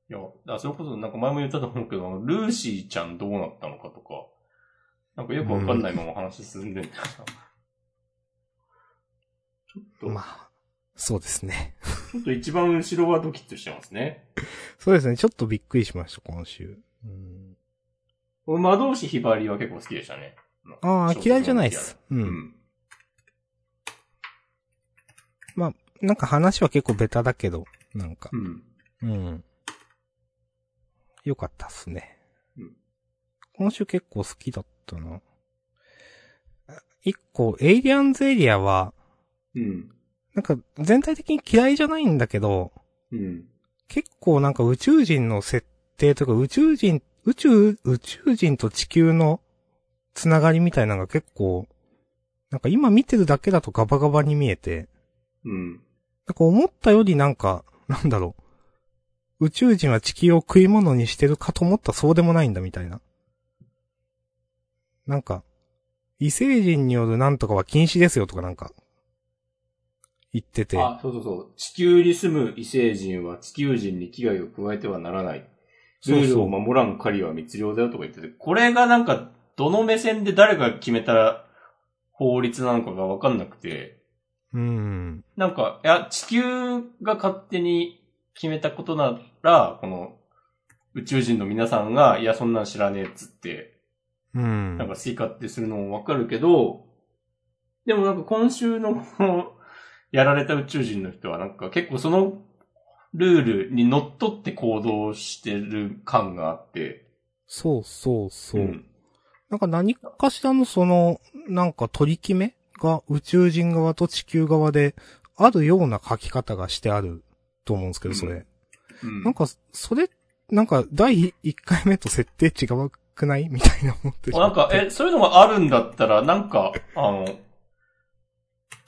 や、だそれこそなんか前も言ったと思うけど、あのルーシーちゃんどうなったのかとか、なんかよくわかんないまま話進んでんだよな。ちょっと、まあ、そうですね。ちょっと一番後ろはドキッとしてますね。そうですね。ちょっとびっくりしました、今週。うん、俺魔導士ひばりは結構好きでしたね。ああ、嫌いじゃないっす。う。うんん。なんか話は結構ベタだけど、なんか。うん。うん。よかったっすね。うん今週結構好きだったな。一個、エイリアンズエリアは、うん。なんか全体的に嫌いじゃないんだけど、うん。結構なんか宇宙人の設定とか宇宙人、宇宙、宇宙人と地球のつながりみたいなのが結構、なんか今見てるだけだとガバガバに見えて、うん。なんか思ったよりなんか、なんだろう。宇宙人は地球を食い物にしてるかと思ったらそうでもないんだみたいな。なんか、異星人によるなんとかは禁止ですよとかなんか、言ってて。あ、そうそうそう。地球に住む異星人は地球人に危害を加えてはならない。ルールを守らん狩りは密漁だよとか言ってて、これがなんか、どの目線で誰が決めた法律なのかがわかんなくて、うん。なんか、いや、地球が勝手に決めたことなら、この、宇宙人の皆さんが、いや、そんなん知らねえっつって、うん。なんか好き勝手するのもわかるけど、でもなんか今週のこの、やられた宇宙人の人はなんか結構そのルールにのっとって行動してる感があって、そうそうそう。ん。なんか何かしらのその、なんか取り決めが宇宙人側と地球側であるような書き方がしてあると思うんですけど、それ。うん。なんか、それ、なんか第1回目と設定違うくない？みたいな思ってなんか、え、そういうのがあるんだったら、なんか、あの、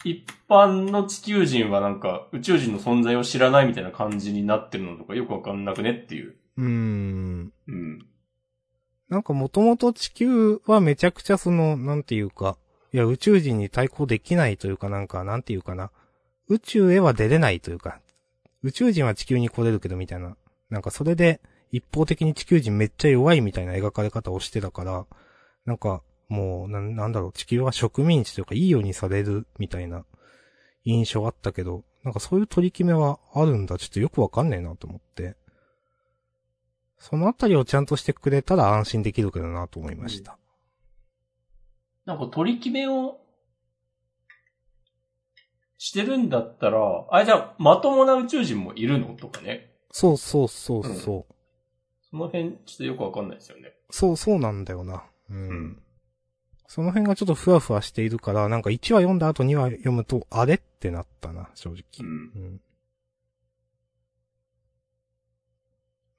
一般の地球人はなんか宇宙人の存在を知らないみたいな感じになってるのとかよくわかんなくねっていう。うーん。うん。なんかもともと地球はめちゃくちゃその、なんていうか、いや宇宙人に対抗できないというかなんか、なんていうかな。宇宙へは出れないというか、宇宙人は地球に来れるけどみたいな。なんかそれで一方的に地球人めっちゃ弱いみたいな描かれ方をしてたから、なんかもう、なんなんだろう、地球は植民地というかいいようにされるみたいな印象あったけど、なんかそういう取り決めはあるんだ。ちょっとよくわかんねえなと思って。そのあたりをちゃんとしてくれたら安心できるけどなと思いました。なんか取り決めをしてるんだったら、あ、じゃあ、まともな宇宙人もいるのとかね。そうそうそうそう。その辺、ちょっとよくわかんないですよね。そうそうなんだよな。うん。うんその辺がちょっとふわふわしているから、なんか1話読んだ後2話読むと、あれってなったな、正直。うん。うん。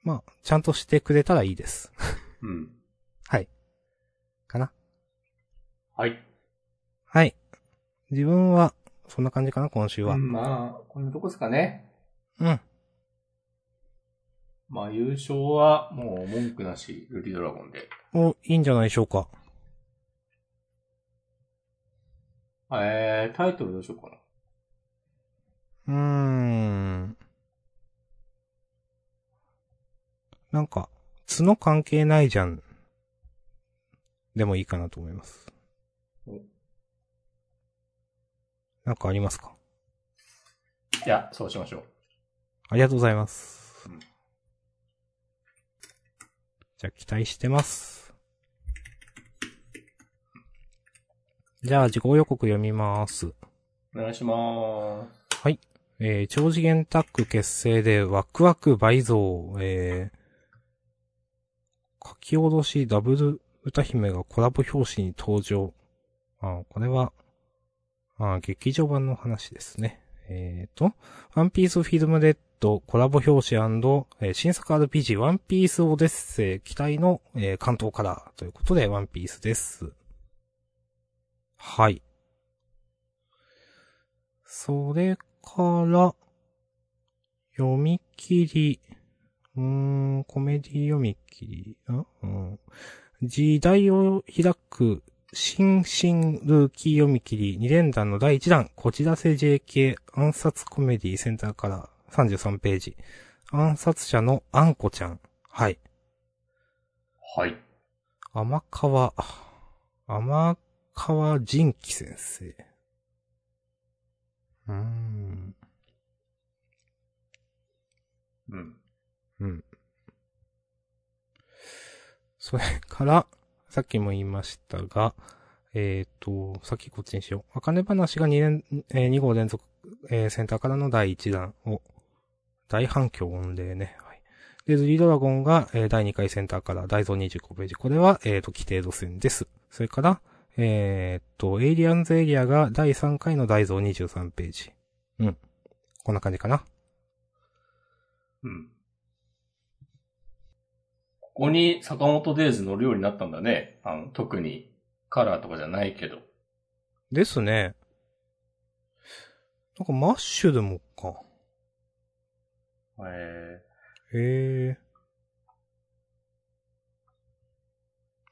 まあ、ちゃんとしてくれたらいいです。うん。はい。かな。はい。はい。自分は、そんな感じかな、今週は。うんまあ、こんなとこですかね。うん。まあ、優勝はもう文句なし、ルリドラゴンで。お、いいんじゃないでしょうか。えー、タイトルどうしようかな。うーん。なんか、角関係ないじゃん。でもいいかなと思いますお。なんかありますか？いや、そうしましょう。ありがとうございますうん。じゃあ期待してます。じゃあ自己予告読みます。お願いしまえー、超次元タッグ結成でワクワク倍増、えー、書き下ろしダブル歌姫がコラボ表紙に登場。あーこれは、あー劇場版の話ですね。えーと、ワンピースフィルムレッドコラボ表紙えー新作 RPG ワンピースオデッセイ期待の、えー関東カラーということでワンピースです。はい。それから、読み切り、うーん、コメディ読み切り、あうん。時代を開く、新進ルーキー読み切り2連弾の第1弾、こちらせ JK 暗殺コメディセンターから33ページ。暗殺者のあんこちゃん。はい。す。はい。天川、天川仁紀先生。うーん。うん。うん。それから、さっきも言いましたが、えっ、と、さっきこっちにしよう。あかね話が2連、えー、2号連続、えーセンターからの第1弾を、大反響御礼ね。はい。で、ズリードラゴンが、えー第2回センターから大蔵25ページ。これは、えっ、と、規定路線です。それから、えっ、と、エイリアンズエリアが第3回の大蔵23ページ。うん。こんな感じかな？うん。ここに坂本デイズ乗るようになったんだね。あの、特にカラーとかじゃないけど。ですね。なんかマッシュルもか。えへえ。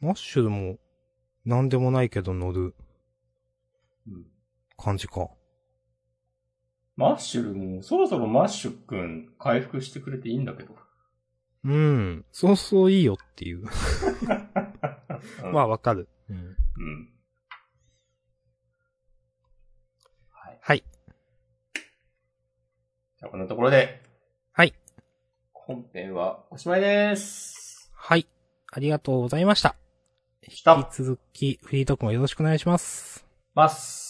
マッシュルも、なんでもないけど乗るーうん。感じか。マッシュルも、そろそろマッシュくん回復してくれていいんだけど。うん。そうそういいよっていう。うん まあわかる。うん。うん。はい。はい。じゃあこんなところで。はい。本編はおしまいです。はい。ありがとうございま。した引き続き、フリートークもよろしくお願いします。ます。